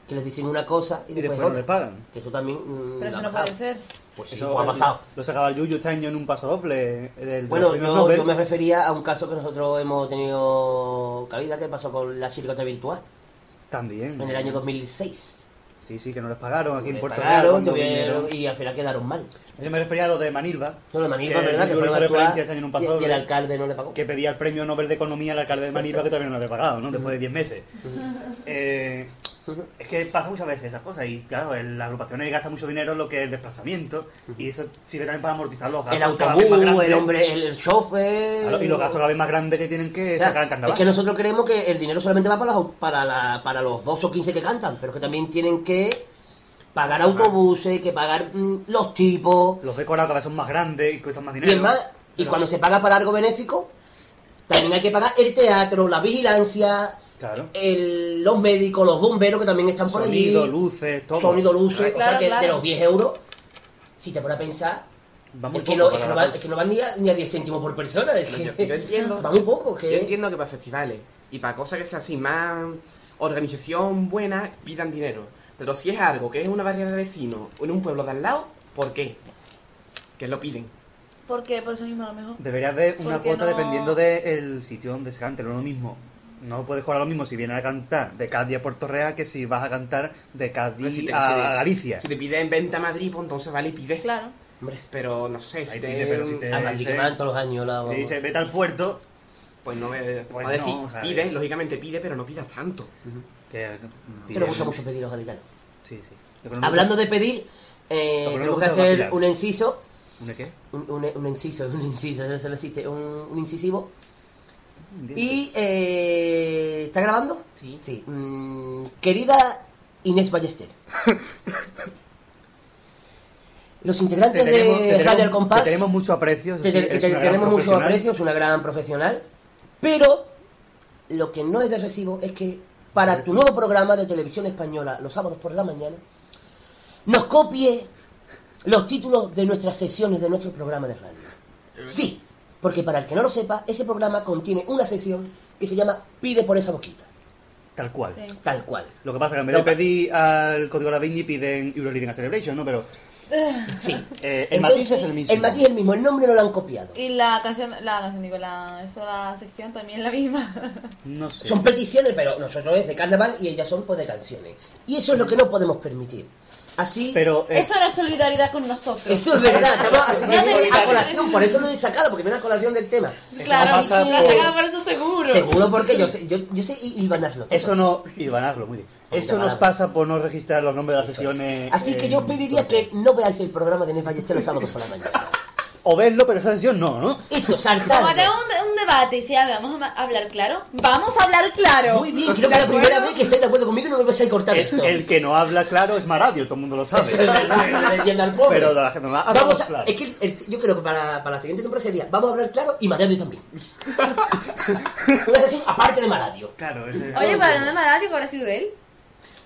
S6: que les dicen una cosa y
S4: Y
S6: después,
S4: después no les pagan.
S6: Que eso también. mm,
S12: Pero eso no puede ser.
S6: Pues sí,
S4: Eso
S6: pues ha pasado.
S4: Lo sacaba el Yuyu este año en un paso doble. Del,
S6: Bueno,
S4: Nobel.
S6: yo me refería a un caso que nosotros hemos tenido cabida que pasó con la chiricota virtual
S4: También.
S6: en el año 2006.
S4: Sí, sí, que no les pagaron aquí en Puerto
S6: pagaron,
S4: Real.
S6: tuvieron- y al final quedaron mal.
S4: Yo me refería a lo de Manilva.
S6: No, de Manilva,
S4: Que
S6: ¿verdad? Que
S4: yo
S6: fueron
S4: hice
S6: a actuar
S4: referencia este año en un
S6: y, el alcalde no le pagó.
S4: que pedía el premio Nobel de Economía al alcalde de Manilva que todavía no le había pagado, ¿no? Después de 10 meses. Eh, es que pasa muchas veces esas cosas y claro, el- las agrupaciones gastan mucho dinero en lo que es el desplazamiento y eso sirve también para amortizar los gastos.
S6: El autobús, el hombre, el, chofer.
S4: Claro, y los gastos cada vez más grandes que tienen que
S6: O sea,
S4: sacar en carnaval.
S6: Es que nosotros creemos que el dinero solamente va para, las- para, la- para los 2 o 15 que cantan, pero que también tienen que pagar autobuses, que pagar mm, los tipos.
S4: Los decorados cada vez son más grandes y cuestan más
S6: Y
S4: dinero.
S6: es más, y cuando se paga para algo benéfico, también hay que pagar el teatro, la vigilancia,
S4: Claro.
S6: el- los médicos, los bomberos que también están por
S4: Sonido,
S6: allí.
S4: luces, todo.
S6: Sonido, luces.
S12: Claro,
S6: o sea que
S12: claro.
S6: de los 10 euros, si te pones a pensar,
S4: Va muy
S6: es que, no, es, que no va, es que no van ni a, ni a 10 céntimos por persona. Es
S5: Yo,
S6: que
S5: yo entiendo.
S6: va muy poco. Que
S5: Yo entiendo que para festivales y para cosas que sea así más organización buena pidan dinero. Pero si es algo que es una variedad de vecinos en un pueblo de al lado, ¿por qué? Que lo piden.
S12: Porque por eso mismo a lo mejor.
S4: Deberías de una cuota
S12: no-
S4: dependiendo del sitio donde se cante, no es lo mismo. No puedes cobrar lo mismo si vienes a cantar de Cádiz a Puerto Real que si vas a cantar de Cádiz
S5: Si te-
S4: a,
S5: si te-
S4: a Galicia.
S5: Si te piden venta a Madrid, pues entonces vale y pides.
S12: Claro.
S6: Hombre,
S5: Pero no sé, si
S4: Ahí
S5: te,
S4: pide, pero si te-
S6: a Madrid que van todos los años. La,
S4: Te dice, vete al puerto.
S5: Pues no, eh,
S4: Pues
S5: a decir,
S4: no, o sea,
S5: pide,
S4: eh.
S5: lógicamente pide, pero no pidas tanto.
S4: Que,
S6: que nos gusta mucho pedir los gaditanos.
S4: Sí, sí. No
S6: Hablando de pedir, eh,
S4: que no
S6: tenemos hacer
S4: vacilar.
S6: un inciso.
S4: ¿Un qué?
S6: Un, un, un inciso, un inciso, eso no existe. Un, un incisivo. Y. Eh, ¿Está grabando?
S5: Sí.
S6: Sí. mm, querida Inés Ballester. Los integrantes
S4: Te tenemos- te
S6: de
S4: tenemos-
S6: Radio El Compás.
S4: te tenemos mucho aprecio.
S6: Te- tenemos mucho
S4: profesional.
S6: aprecio, es una gran profesional. Pero lo que no es de recibo es que para tu nuevo programa de televisión española, los sábados por la mañana, nos copie los títulos de nuestras sesiones de nuestro programa de radio. Sí, porque para el que no lo sepa, ese programa contiene una sesión que se llama Pide por esa boquita.
S4: Tal cual.
S12: Sí.
S6: Tal cual.
S4: Lo que pasa es que en vez de pedir al código da Vinci piden Euro Living a Celebration, ¿no? Pero
S6: Sí.
S4: eh, el
S6: Entonces,
S4: matiz es el mismo.
S6: El matiz es el mismo, el nombre no lo han copiado.
S12: Y la canción, la canción, digo, la, eso, la sección también es la misma.
S4: No sé.
S6: Son peticiones, pero nosotros es de carnaval y ellas son pues de canciones. Y eso es lo que no podemos permitir. Así.
S4: Pero eh,
S12: Eso no es solidaridad con nosotros.
S6: Eso es verdad, estamos
S12: No sé,
S6: a colación, por eso lo he sacado, porque viene a colación del tema.
S12: Claro,
S4: pasa
S12: la
S4: por-
S12: sacaba por eso seguro.
S6: Seguro porque yo sé, yo, yo sé
S4: eso no. Y ganarlo, muy bien. Eso nos pasa por no registrar los nombres de las sesiones.
S6: Así que yo
S4: en-
S6: pediría que no veáis el programa de Nes Ballester los sábados por la mañana.
S4: O verlo, pero esa sesión no, ¿no?
S6: Eso,
S12: Vamos a
S6: saltar.
S12: tener un, un debate y si a ver, vamos a hablar claro. Vamos a hablar claro.
S6: Muy bien, creo que es la primera vez que estáis de acuerdo conmigo y no me vais a cortar esto.
S4: El que no habla claro es Maradio, todo el mundo lo sabe.
S6: Es al pobre.
S4: Pero de la gente no habla
S6: Vamos a,
S4: claro.
S6: es que el- yo creo que para, para la siguiente temporada sería vamos a hablar claro y Maradio también. Una sesión aparte de Maradio.
S4: Claro,
S12: Oye, para dónde Maradio que habrá sido de él.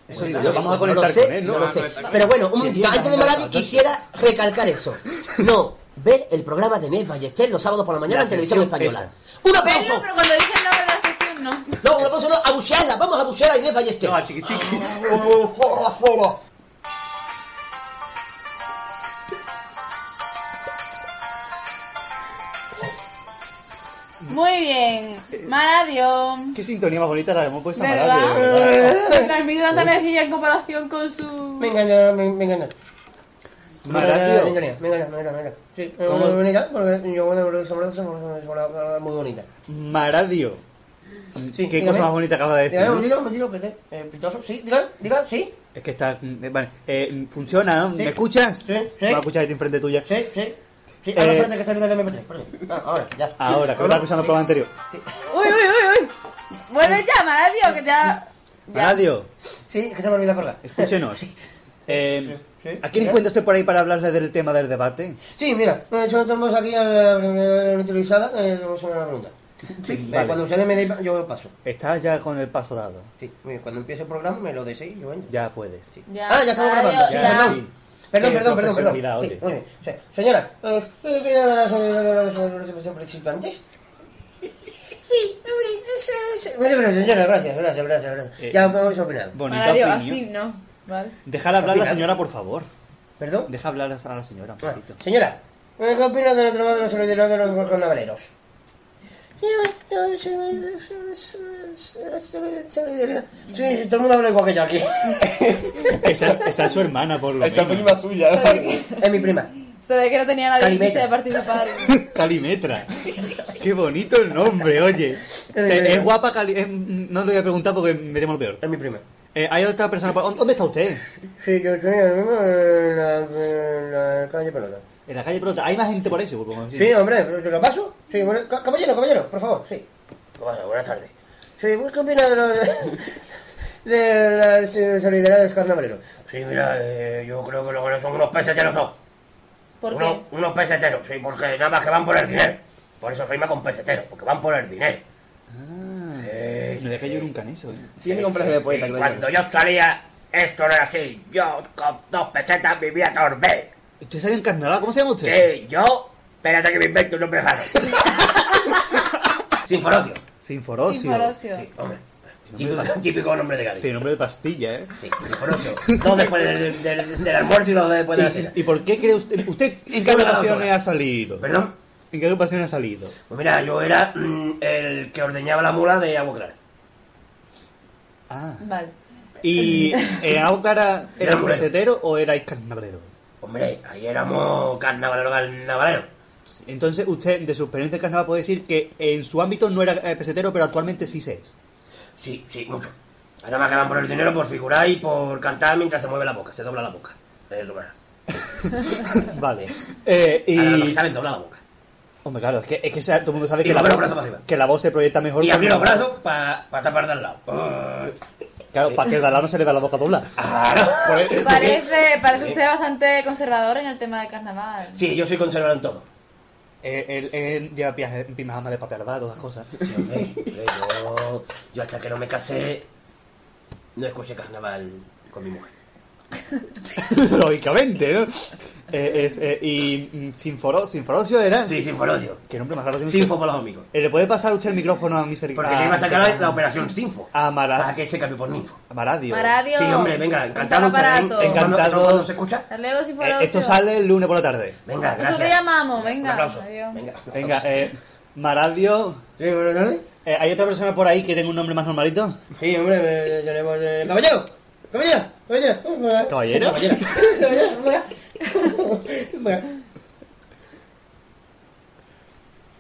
S4: Eso digo yo, vamos a
S6: No
S4: conectar
S6: lo sé,
S4: con él, ¿no?
S6: no lo sé. Pero bueno, un momentito, antes de Maradio quisiera recalcar eso. No, ver el programa de Nes Ballester los sábados por la mañana
S4: La
S6: en televisión española. ¡Un
S12: Verlo,
S6: aplauso!
S12: pero cuando dije el nombre de la sección, no.
S6: No, un aplauso no, a bucearla, vamos a bucear a Inés Ballester.
S4: No, al chiqui chiqui.
S6: Fuera, fuera.
S12: Muy bien. Maradio.
S4: Qué sintonía más bonita la hemos puesto a. Maradio,
S12: transmite tanta energía en comparación con su.
S6: Me engañó, me, me engañó. Me me engañó, me engañó, me engañó. Sí,
S4: ¿Cómo?
S6: muy bonita, porque yo bueno, muy bonita.
S4: Maradio.
S6: Sí,
S4: Qué cosa más bonita acaba de decir.
S6: Dígame, espérate. Eh, pitoso, sí, diga, diga, sí.
S4: Es que está. mm, Vale. Eh, funciona, ¿no?
S6: Sí.
S4: ¿Me escuchas?
S6: Sí, sí.
S4: Voy a escuchar ahí enfrente tuya.
S6: Sí, sí. Sí,
S4: Eh,
S6: ahora espérate que está viendo el MP3, espérate. Ah, ahora, ya.
S4: Ahora, que me está escuchando el programa anterior.
S12: Uy, uy, uy, uy. Vuelve ya, Maradio, que ya.
S4: Maradio,
S6: Sí, es que se me olvidó colgar.
S4: escúchenos. Eh,
S6: Sí, sí.
S4: ¿A quién encuentra usted por ahí para hablarle del tema del debate?
S6: Sí, mira, eh, yo tenemos aquí a la primera utilizada, eh, tenemos una pregunta. Sí, eh,
S4: vale.
S6: cuando ustedes me den, yo paso.
S4: Estás ya con el paso dado.
S6: Sí, mira, cuando empiece el programa me lo deseéis, yo entro.
S4: Ya puedes.
S12: Ya.
S6: Ah, ya estamos grabando. Sí,
S4: Ya,
S12: ya.
S6: perdón.
S4: sí.
S6: Perdón, perdón, perdón, perdón. Sí,
S4: oye.
S6: muy bien. Sí. Señora, eh, ¿qué opina de las de los participantes? Sí, Muchas gracias, señora, gracias, gracias, gracias, gracias.
S4: Eh,
S6: Ya hemos opinado.
S4: Bonita
S12: Maradio,
S4: opinión.
S12: así no. Vale.
S4: Déjala hablar a la señora, por favor.
S6: ¿Perdón?
S4: Deja hablar a la señora un
S6: Ah,
S4: poquito.
S6: Señora, ¿qué opina del tema de los solideros de los carnavaleros? Sí, sí, todo el mundo habla igual que yo aquí.
S4: Esa, esa es su hermana, por lo
S6: Esa
S4: menos.
S6: prima suya. Es mi prima.
S12: Se ve que no tenía la
S6: Calimetra.
S12: de participar.
S4: Calimetra. Qué bonito el nombre, oye. O sea, es guapa, Cali no le voy a preguntar porque me temo lo peor.
S6: Es mi prima.
S4: Eh, hay otra persona por... ¿Dónde está usted?
S6: Sí, yo soy el mismo en la, en la calle Pelota.
S4: En la calle Pelota. ¿Hay más gente por eso? Por
S6: Sí, hombre, ¿te lo paso? Sí, bueno, ca- caballero, caballero, por favor, sí. Bueno, buenas tardes. Sí, ¿vos qué opinas de, lo de, de la solidaridad de los carnavaleros? Sí, mira, eh, yo creo que lo que son unos peseteros todos.
S12: ¿Por qué?
S6: unos peseteros, sí, porque nada más que van por el dinero. Por eso rima con peseteros, porque van por el dinero.
S4: Ah,
S6: Eh,
S4: no dejé yo nunca en eso.
S5: Sí, mi complejo de poeta, creo
S6: cuando yo salía, esto no era así. Yo con dos pesetas vivía torbe.
S4: ¿Usted salió en carnaval? ¿Cómo se llama usted?
S6: Sí, yo, espérate que me invento un nombre raro. Sinforosio.
S4: Sinforosio.
S12: Sinforosio.
S6: Sí, hombre. Típico, típico nombre de Cádiz.
S4: Tiene nombre de pastilla, ¿eh?
S6: Sí, Sinforosio. Dos después del, del, del almuerzo y dos después de la cena.
S4: ¿Y, y por qué cree usted? ¿Usted en qué
S6: horas.
S4: ha salido?
S6: ¿Perdón?
S4: ¿En qué agrupaciones ha salido?
S6: Pues mira, yo era mm, el que ordeñaba la mula de Agua Clara.
S4: Ah.
S12: Vale.
S4: ¿Y en Agua Clara
S6: Era
S4: eran
S6: moreno.
S4: peseteros o erais carnavaleros?
S6: Hombre, ahí éramos carnavalero, carnavalero.
S4: Entonces, usted, de su experiencia en carnaval, puede decir que en su ámbito no era eh, pesetero, pero actualmente sí se es.
S6: Sí, sí, mucho. Nada más que van por el dinero, por figurar y por cantar mientras se mueve la boca, se dobla la boca. Es lo que
S4: vale. Eh,
S6: Ahora, lo que
S4: y.
S6: saben, dobla la boca.
S4: Hombre, claro, es que, es que todo el mundo sabe
S6: Y
S4: que la, voz,
S6: brazos para arriba.
S4: que la voz se proyecta mejor.
S6: Y abrir los brazos para tapar de al lado. Ah,
S4: Claro, para que el de al lado no se le da la boca doblada.
S6: Claro.
S12: Parece, parece usted bastante conservador en el tema del carnaval.
S6: Sí, yo soy conservador en todo.
S4: Eh, él, él lleva pijama de papel todas las cosas.
S6: Sí, hombre, hombre, yo, yo hasta que no me casé no escuché carnaval con mi mujer.
S4: Lógicamente, ¿no? Eh, es, eh, y mm, Sinforo, Sinforocio era.
S16: Sí, Sinforocio.
S4: Qué nombre más raro tiene
S16: Sinfo para los amigos.
S4: Eh, ¿Le puede pasar usted el micrófono a Misericordia?
S16: Porque que iba a sacar la, la operación Sinfo.
S4: A Mara-
S16: Para que se cambie por Ninfo.
S4: a Maradio.
S12: Maradio.
S16: Sí, hombre, venga, encantado.
S4: Encantado.
S16: ¿Cuándo se escucha?
S12: Hasta luego, si
S4: Eh, esto sale el lunes por la tarde.
S16: Venga,
S12: Nosotros te
S16: gracias.
S12: llamamos,
S16: Un
S12: venga.
S16: aplauso.
S12: Adiós.
S16: Venga.
S4: Venga, eh, Maradio.
S16: Sí, buenas tardes.
S4: Eh, ¿Hay otra persona por ahí que tenga un nombre más normalito?
S16: Sí, hombre, me eh, ¡Caballero! ¡Caballero! ¡Caballero!
S4: ¿Caballero?
S16: ¡Caballero!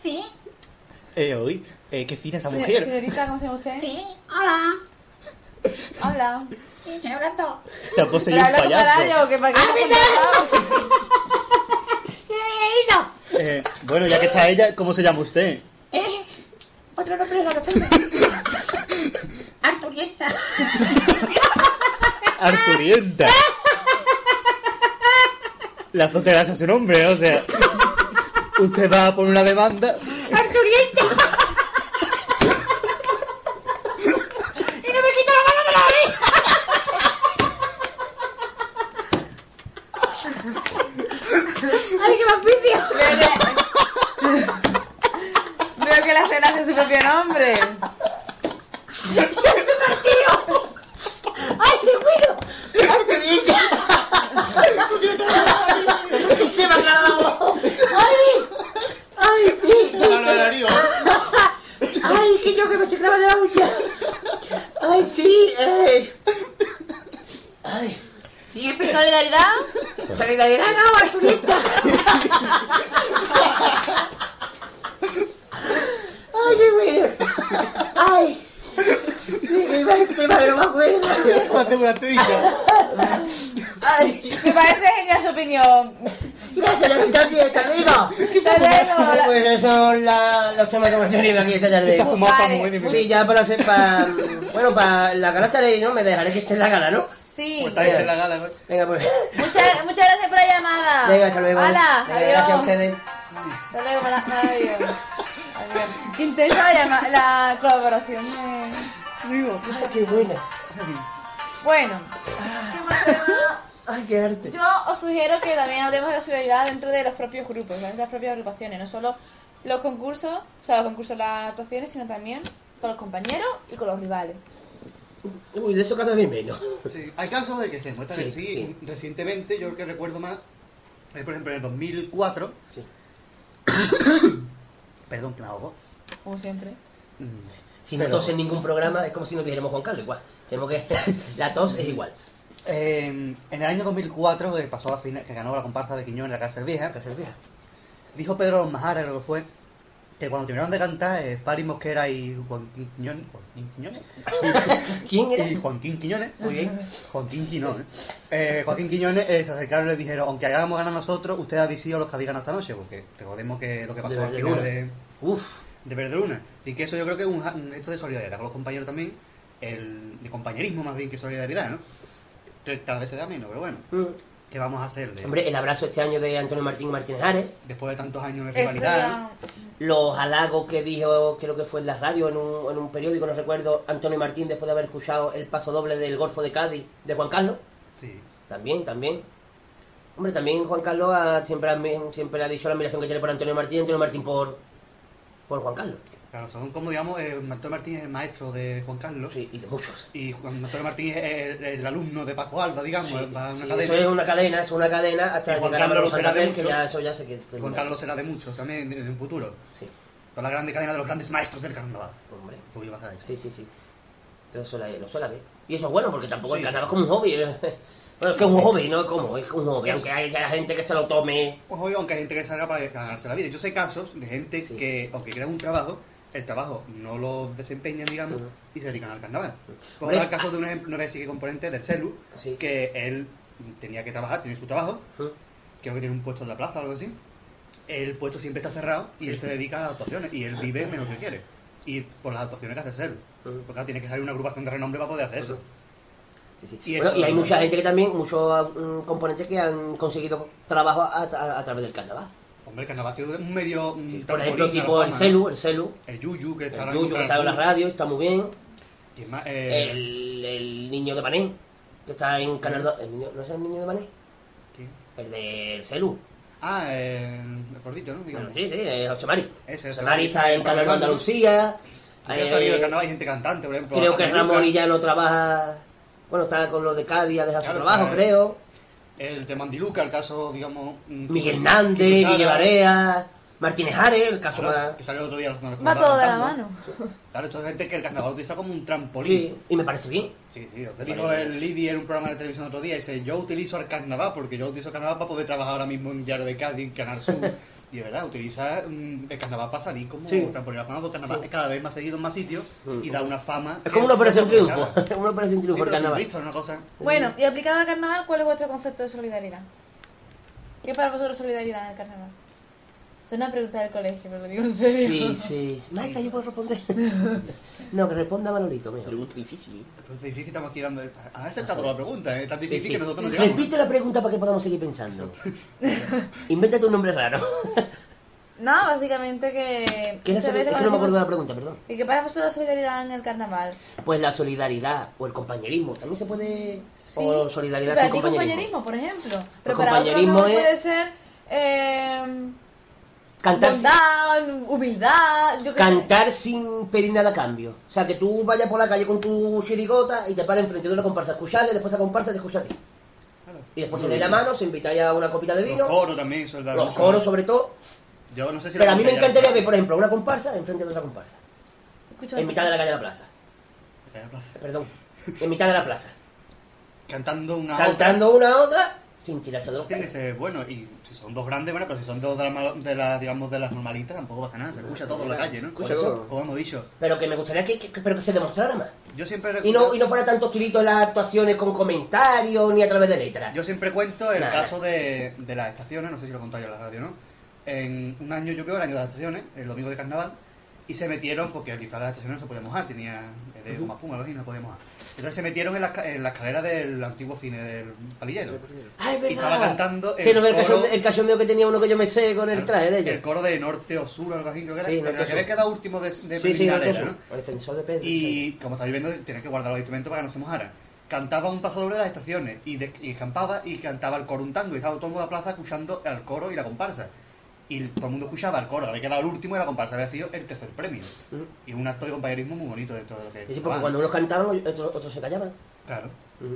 S6: Sí,
S4: Eh, uy, eh, qué fina esa mujer.
S12: Señorita, ¿cómo se llama usted?
S6: sí. Hola.
S12: Hola.
S6: Sí, estoy hablando.
S4: Se ha poseído
S12: Pero
S4: un payaso.
S12: que para qué
S6: Ah,
S12: hemos
S6: ¿verdad?
S12: contratado.
S6: ¿Quién había ido?
S4: Eh, bueno, ya que está ella, ¿cómo se llama usted?
S6: ¿Eh? Otro nombre raro tengo. Arturieta.
S4: Arturienta. La frontera es su nombre, o sea. Usted va a poner una demanda.
S6: Arturieta. y no me quito la mano de la oreja. ¡Ay, qué maficio!
S12: Veo que la cena hace su propio nombre.
S6: ¡Tío! ¡Ay, qué bueno! ¡Arturieta! ¡Se me ha aclarado la voz! ¡Ay! ¡Ay, sí! ¡Ay, que yo que me estoy clavando la uña! ¡Ay, sí! ¡Ay! ¡Ay!
S12: ¿Siempre solidaridad?
S6: ¡Solidaridad, no, Arturita! ¡Ay, qué bueno! ¡Ay! Me iba a decir, pero no me acuerdo.
S12: Me parece genial su opinión.
S6: ¡Gracias, luego. Pues esos son la- los temas que hemos tenido aquí esta tarde.
S4: Esa fumada está
S12: Vale.
S4: muy difícil.
S6: Sí, ya para hacer, para... Bueno, para la gala estaré, ¿no? Me dejaré que esté en la gala, ¿no?
S12: Sí.
S4: Pues está ahí en la gala, ¿no?
S6: Venga, pues...
S12: Muchas, muchas gracias por la llamada.
S6: Venga, hasta luego.
S12: Hola,
S6: Venga,
S12: adiós.
S6: Gracias a ustedes.
S12: Hasta luego. Adiós. Intensa la, llama- la colaboración de... Vivo.
S6: Ay, qué buena.
S12: Bueno,
S6: Ay, qué arte.
S12: yo os sugiero que también hablemos de la solidaridad dentro de los propios grupos, de las propias agrupaciones, no solo los concursos, o sea, los concursos, las actuaciones, sino también con los compañeros y con los rivales.
S6: Uy, de eso cada vez menos.
S4: Sí, hay casos de que se muestran
S6: Sí,
S4: así.
S6: sí.
S4: Recientemente, yo creo que recuerdo más, eh, por ejemplo, en el 2004.
S6: Sí.
S4: Perdón, que me ahogo.
S12: Como siempre.
S4: Mm,
S6: Si no
S4: Pero-
S6: en ningún programa, es como si nos dijéramos Juan Carlos, igual. Tenemos que... La tos es igual.
S4: eh, en el año 2004, que pasó la final, que ganó la comparsa de Quiñón en la cárcel vieja,
S6: Gracias, vieja.
S4: dijo Pedro Majara, creo que fue, que cuando terminaron de cantar, eh, Fari Mosquera y Joaquín Quiñones, Joaquín Quiñones,
S6: ¿Quién era?
S4: y Joaquín Quiñones,
S6: Muy bien.
S4: Joaquín Quiñones, eh, Joaquín Quiñones eh, se acercaron y le dijeron, aunque hagamos ganar nosotros, ustedes habéis sido los que habéis ganado esta noche, porque recordemos que lo que pasó
S6: De
S4: al final de,
S6: Uf.
S4: de. Así que eso yo creo que es un, un esto de solidaridad con los compañeros también, el, de compañerismo más bien que solidaridad, ¿no? Que Cada vez se da menos, pero bueno,
S6: Mm.
S4: ¿qué vamos a hacer? De,
S6: Hombre, el abrazo este año de Antonio Martín Martínez Ares,
S4: después de tantos años de rivalidad,
S12: ya...
S6: los halagos que dijo, creo que fue en la radio, en un, en un periódico, no recuerdo, Antonio Martín después de haber escuchado el paso doble del Golfo de Cádiz de Juan Carlos.
S4: sí.
S6: También, también. Hombre, también Juan Carlos ha- siempre, ha, siempre ha dicho la admiración que tiene por Antonio Martín y Antonio Martín por, por Juan Carlos.
S4: Claro, son como digamos, eh, Antonio Martín es el maestro de Juan Carlos.
S6: Sí, y de muchos.
S4: Y Juan Antonio Martín es el, el alumno de Paco Alba, digamos,
S6: Sí,
S4: va a una
S6: sí,
S4: cadena.
S6: Eso es una cadena, es una cadena hasta
S4: Y Juan Carlos lo será de
S6: Santander, que
S4: muchos.
S6: ya eso ya
S4: Y Juan. Carlos será de muchos también en el futuro.
S6: Sí,
S4: Toda la grande cadena de los grandes maestros del carnaval.
S6: hombre.
S4: Tú ibas a decir.
S6: Sí, sí, sí. Entonces eso la- lo suele ver. Y eso es bueno, porque tampoco
S4: Sí.
S6: el carnaval es como un hobby. Bueno, es que es un hobby, ¿no? como Es un hobby, aunque haya gente que se lo tome.
S4: Pues obvio, aunque hay gente que salga para ganarse la vida. Yo sé casos de gente
S6: Sí.
S4: que, aunque quieran un trabajo, el trabajo no lo desempeñan, digamos, y se dedican al carnaval. Como
S6: Hombre,
S4: el caso de un ejemplo, no voy a decir qué componente del CELU,
S6: Sí.
S4: que él tenía que trabajar, tiene su trabajo,
S6: Ujú.
S4: creo que tiene un puesto en la plaza o algo así. El puesto siempre está cerrado y él se dedica a las actuaciones y él vive menos que quiere. Y por las actuaciones que hace el CELU.
S6: Ujú.
S4: Porque claro, tiene que salir una agrupación de renombre para poder hacer eso.
S6: Sí, sí.
S4: Y
S6: Bueno,
S4: eso-
S6: y hay mucha gente que también, muchos mm, componentes que han conseguido trabajo a, a- a través del carnaval.
S4: Hombre, carnaval ha sido un medio. un
S6: Por ejemplo, tipo el celu, el celu,
S4: El Yuyu, que está
S6: el Yuyu que está en la radio, está muy bien.
S4: Y es más, eh,
S6: El, el niño de Pané, que está en Canal 2. ¿El niño, ¿No es el niño de Mané?
S4: ¿Quién?
S6: El del Celu.
S4: Ah, eh, el gordito, ¿no? Digamos.
S6: Bueno, sí, sí, es José Mari.
S4: Ese,
S6: José Mari está en Canal 2 Andalucía.
S4: Ha
S6: Eh,
S4: salido hay gente cantante, por ejemplo.
S6: Creo que Ramón
S4: Lucas.
S6: ya no trabaja. Bueno, está con lo de Cádiz, ha dejado
S4: Claro,
S6: su trabajo,
S4: está,
S6: creo.
S4: El de Mandiluca, el caso, digamos... mm,
S6: Miguel Hernández, Guille Barea, Martínez Ares, el caso
S4: claro,
S6: más.
S4: Que salió el otro día.
S12: Va todo de la mano.
S4: Claro, esto es gente que el carnaval utiliza como un trampolín.
S6: Sí, y me parece bien.
S4: Sí, sí, lo que dijo el Lidi en un programa de televisión el otro día, dice, yo utilizo el carnaval porque yo utilizo el carnaval para poder trabajar ahora mismo en Diario de Cádiz, en Canal Sur. Y de verdad, utiliza mm, el carnaval para salir como
S6: Sí.
S4: trampolín. La fama porque el carnaval
S6: Sí.
S4: es cada vez más seguido en más sitios y da una fama...
S6: Es como una operación triunfo. Es como una operación triunfo
S4: pero
S6: el carnaval.
S4: sin visto, una cosa...
S12: Bueno, y aplicado al carnaval, ¿cuál es vuestro concepto de solidaridad? ¿Qué es para vosotros solidaridad en el carnaval? Es una pregunta del colegio, pero lo digo en serio.
S6: Sí, sí. sí. Maestra, yo puedo responder. no, que responda Manolito, mío.
S5: Pregunta difícil.
S4: Pero es difícil, estamos aquí dando... Ha acertado la pregunta, es tan
S6: Sí,
S4: difícil
S6: sí.
S4: que nosotros no llegamos.
S6: Repite la pregunta para que podamos seguir pensando. Invéntate un nombre raro.
S12: No, básicamente que...
S6: ¿Qué es, la
S12: veces
S6: es que no me acuerdo de la pregunta, perdón.
S12: ¿Y qué para vosotros la solidaridad en el carnaval?
S6: Pues la solidaridad o el compañerismo. También se puede.
S12: Sí.
S6: O
S12: Sí,
S6: solidaridad
S12: para
S6: sin
S12: ti
S6: compañerismo.
S12: compañerismo, por ejemplo.
S6: El
S12: Pero para otros
S6: compañerismo
S12: no
S6: es-
S12: puede ser... Eh,
S6: Cantar,
S12: bondad, humildad, yo qué sé.
S6: cantar sin pedir nada a cambio. O sea, que tú vayas por la calle con tu chirigota y te pares enfrente de una comparsa a escucharle, después esa comparsa te escucha a ti.
S4: Claro.
S6: Y después se dé la mano, se invita ya a una copita de vino.
S4: Los coros también,
S6: Los coros, sobre todo.
S4: Yo no sé si
S6: Pero
S4: la
S6: a mí me encantaría ver, por ejemplo, una comparsa enfrente de otra comparsa.
S12: Escucha
S6: En mitad de la calle de la plaza.
S4: Calla, plaza.
S6: Perdón. En mitad de la plaza.
S4: Cantando una
S6: Cantando una a otra sin tirarse de los
S4: Tiene que
S6: pelos.
S4: ser bueno, y si son dos grandes, bueno, pero si son dos de las, mal- de las, digamos, de las normalitas, tampoco pasa nada, se escucha todo en la calle, ¿no?
S5: Escucha
S4: eso,
S5: todo.
S4: Como hemos dicho.
S6: Pero que me gustaría que, que- pero que se demostrara más.
S4: Yo siempre
S6: Y no, y no fuera tanto tirito en las actuaciones con comentarios ni a través de letras.
S4: Yo siempre cuento el caso de, de las estaciones, no sé si lo contáis en la radio, ¿no? En un año llovió, el año de las estaciones, el domingo de carnaval, y se metieron, porque el disfraz de las estaciones no se podía mojar, tenía de goma espuma, algo así, no se podía mojar. Entonces se metieron en la, en la escalera del antiguo cine del palillero.
S6: Ah, es
S4: Y estaba
S6: verdad.
S4: cantando
S6: Que
S4: el
S6: no ve el, el cachondeo que tenía uno que yo me sé con el traje de
S4: el
S6: ellos.
S4: coro de norte o sur, algo así, creo que era.
S6: Sí,
S4: en
S6: o
S4: que había quedado último de, de
S6: Sí, sí, no,
S4: ¿no?
S6: El defensor de Pedro.
S4: Y como estáis viendo, tienes que guardar los instrumentos para que no se mojaran. Cantaba un paso doble de las estaciones y, de, y campaba y cantaba el coro un tango y estaba todo el mundo de la plaza escuchando el coro y la comparsa. Y todo el mundo escuchaba el coro, había quedado el último y la comparsa había sido el tercer premio.
S6: Ujú.
S4: Y un acto de compañerismo muy bonito dentro de lo que
S6: Sí, sí, porque cuando unos cantaban, otros, otros se callaban.
S4: Claro.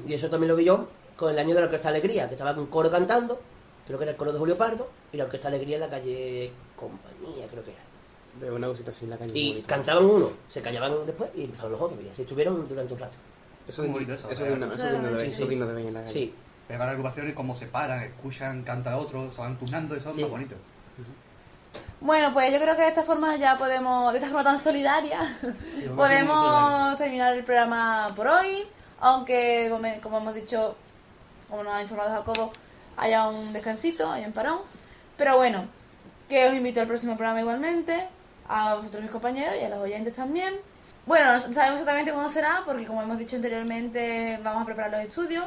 S6: Y eso también lo vi yo con el año de la Orquesta Alegría, que estaba un coro cantando, creo que era el coro de Julio Pardo, y la Orquesta Alegría en la calle Compañía, creo que era.
S5: Veo una cosita así en la calle.
S6: Y cantaban uno, se callaban después y empezaban los otros, y así estuvieron durante un rato.
S5: Eso,
S4: Muy
S5: es
S4: bonito eso,
S5: Eso es digno, es de ver, es de en la calle.
S6: Sí,
S4: Pegan agrupaciones como se paran, escuchan, canta otro, se van turnando, eso es
S6: Sí.
S4: más bonito.
S12: Bueno, pues yo creo que de esta forma ya podemos, de esta forma tan solidaria, podemos terminar el programa por hoy, aunque como hemos dicho, como nos ha informado Jacobo, haya un descansito, haya un parón. Pero bueno, que os invito al próximo programa igualmente, a vosotros mis compañeros y a los oyentes también. Bueno, no sabemos exactamente cómo será, porque como hemos dicho anteriormente, vamos a preparar los estudios,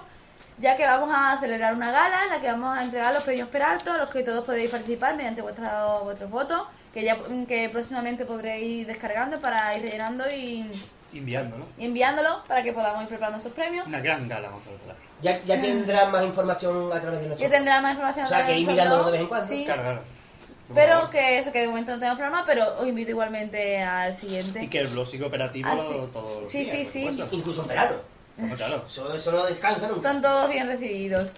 S12: ya que vamos a celebrar una gala en la que vamos a entregar los premios Peralto, a los que todos podéis participar mediante vuestra, vuestros votos, que ya que próximamente podréis ir descargando para ir rellenando y,
S4: Enviando, ¿no?
S12: y enviándolo para que podamos ir preparando esos premios.
S4: Una gran gala, vamos a ver.
S6: ya, ya tendrán más información a través de nosotros.
S12: tendrá más información
S6: O sea, que ir mirándolo
S12: todo.
S6: de vez en cuando.
S12: Sí,
S4: Claro, claro.
S12: pero que eso, que de momento no tenemos programa, pero os invito igualmente al siguiente.
S4: Y que el blog sigue operativo lo-
S12: sí.
S4: todos los
S12: Sí,
S4: días,
S12: sí.
S6: Incluso en verano.
S4: Claro.
S6: Eso, eso no descansa nunca.
S12: Son todos bien recibidos.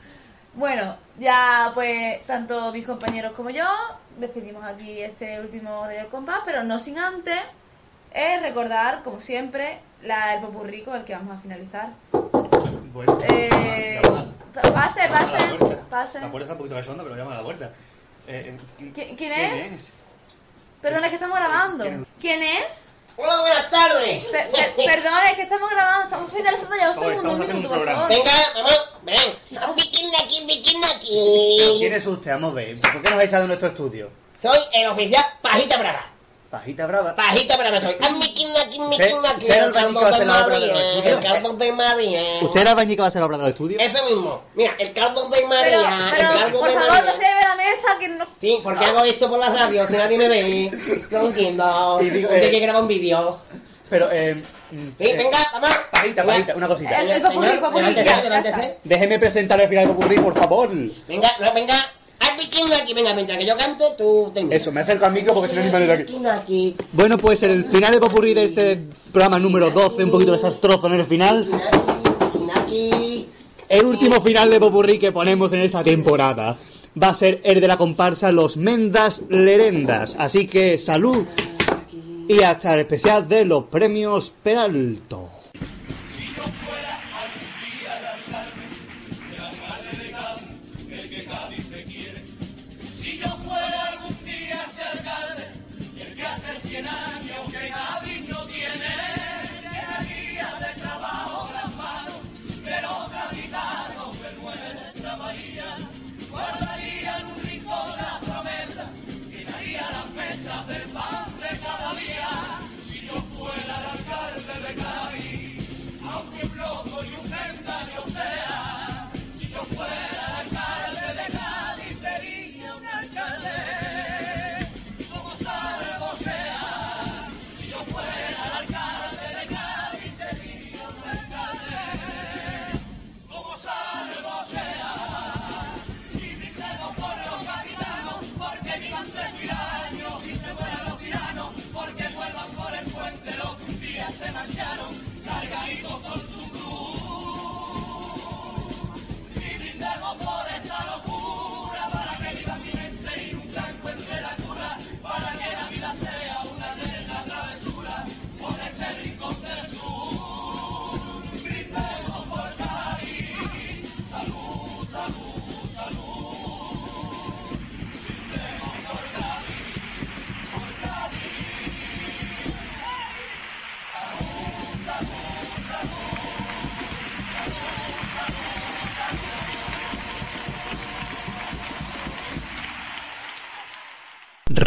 S12: Bueno, ya pues tanto mis compañeros como yo despedimos aquí este último Radio del Compás, pero no sin antes eh, recordar, como siempre, la, el popurrí con el que vamos a finalizar.
S4: Bueno,
S12: Eh, pase, pase, pase.
S4: La puerta está un poquito cachonda, pero llama a la puerta. Eh, eh,
S12: ¿Qui- quién es? Perdón, es que estamos grabando.
S4: ¿Quién
S12: ¿Quién es?
S6: Hola, buenas tardes.
S12: Per- per- perdón, es que estamos grabando, estamos finalizando ya un segundo, minuto,
S4: un
S12: por favor.
S6: Venga, vamos, ven. Un bikini aquí, un bikini
S4: ¿Pero
S6: aquí.
S4: quién es usted? Vamos a ver. ¿Por qué nos ha echado de nuestro estudio?
S6: Soy el oficial Pajita Brava.
S4: Pajita brava.
S6: Pajita brava soy.
S4: Usted era el bañico va la
S6: de
S4: los estudios.
S6: El caldo de María.
S4: Usted era el bañico va a hacer la obra de los estudios.
S6: Ese mismo. Mira, el caldo de María.
S12: Pero,
S6: eh,
S12: por favor, no se debe la mesa. Que no...
S6: Sí, porque hago esto por la radio. Si nadie me ve. No entiendo.
S4: Y digo, eh,
S6: que graba un vídeo.
S4: Pero, eh.
S6: Sí, eh, venga, vamos.
S4: Pajita, pajita, una cosita.
S12: El, el popurrí, popurrí.
S4: Déjeme presentar al final el popurrí, por favor.
S6: Venga, no, venga aquí, venga, mientras que yo cante, tú.
S4: Eso, me acerco al micro porque si no es manera aquí. Bueno, pues el final de Popurrí de este programa número 12, un poquito desastroso en el final. El último final de Popurrí que ponemos en esta temporada va a ser el de la comparsa Los Mendas Lerendas. Así que salud y hasta el especial de los premios Peralto.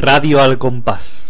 S7: Radio Al Compás.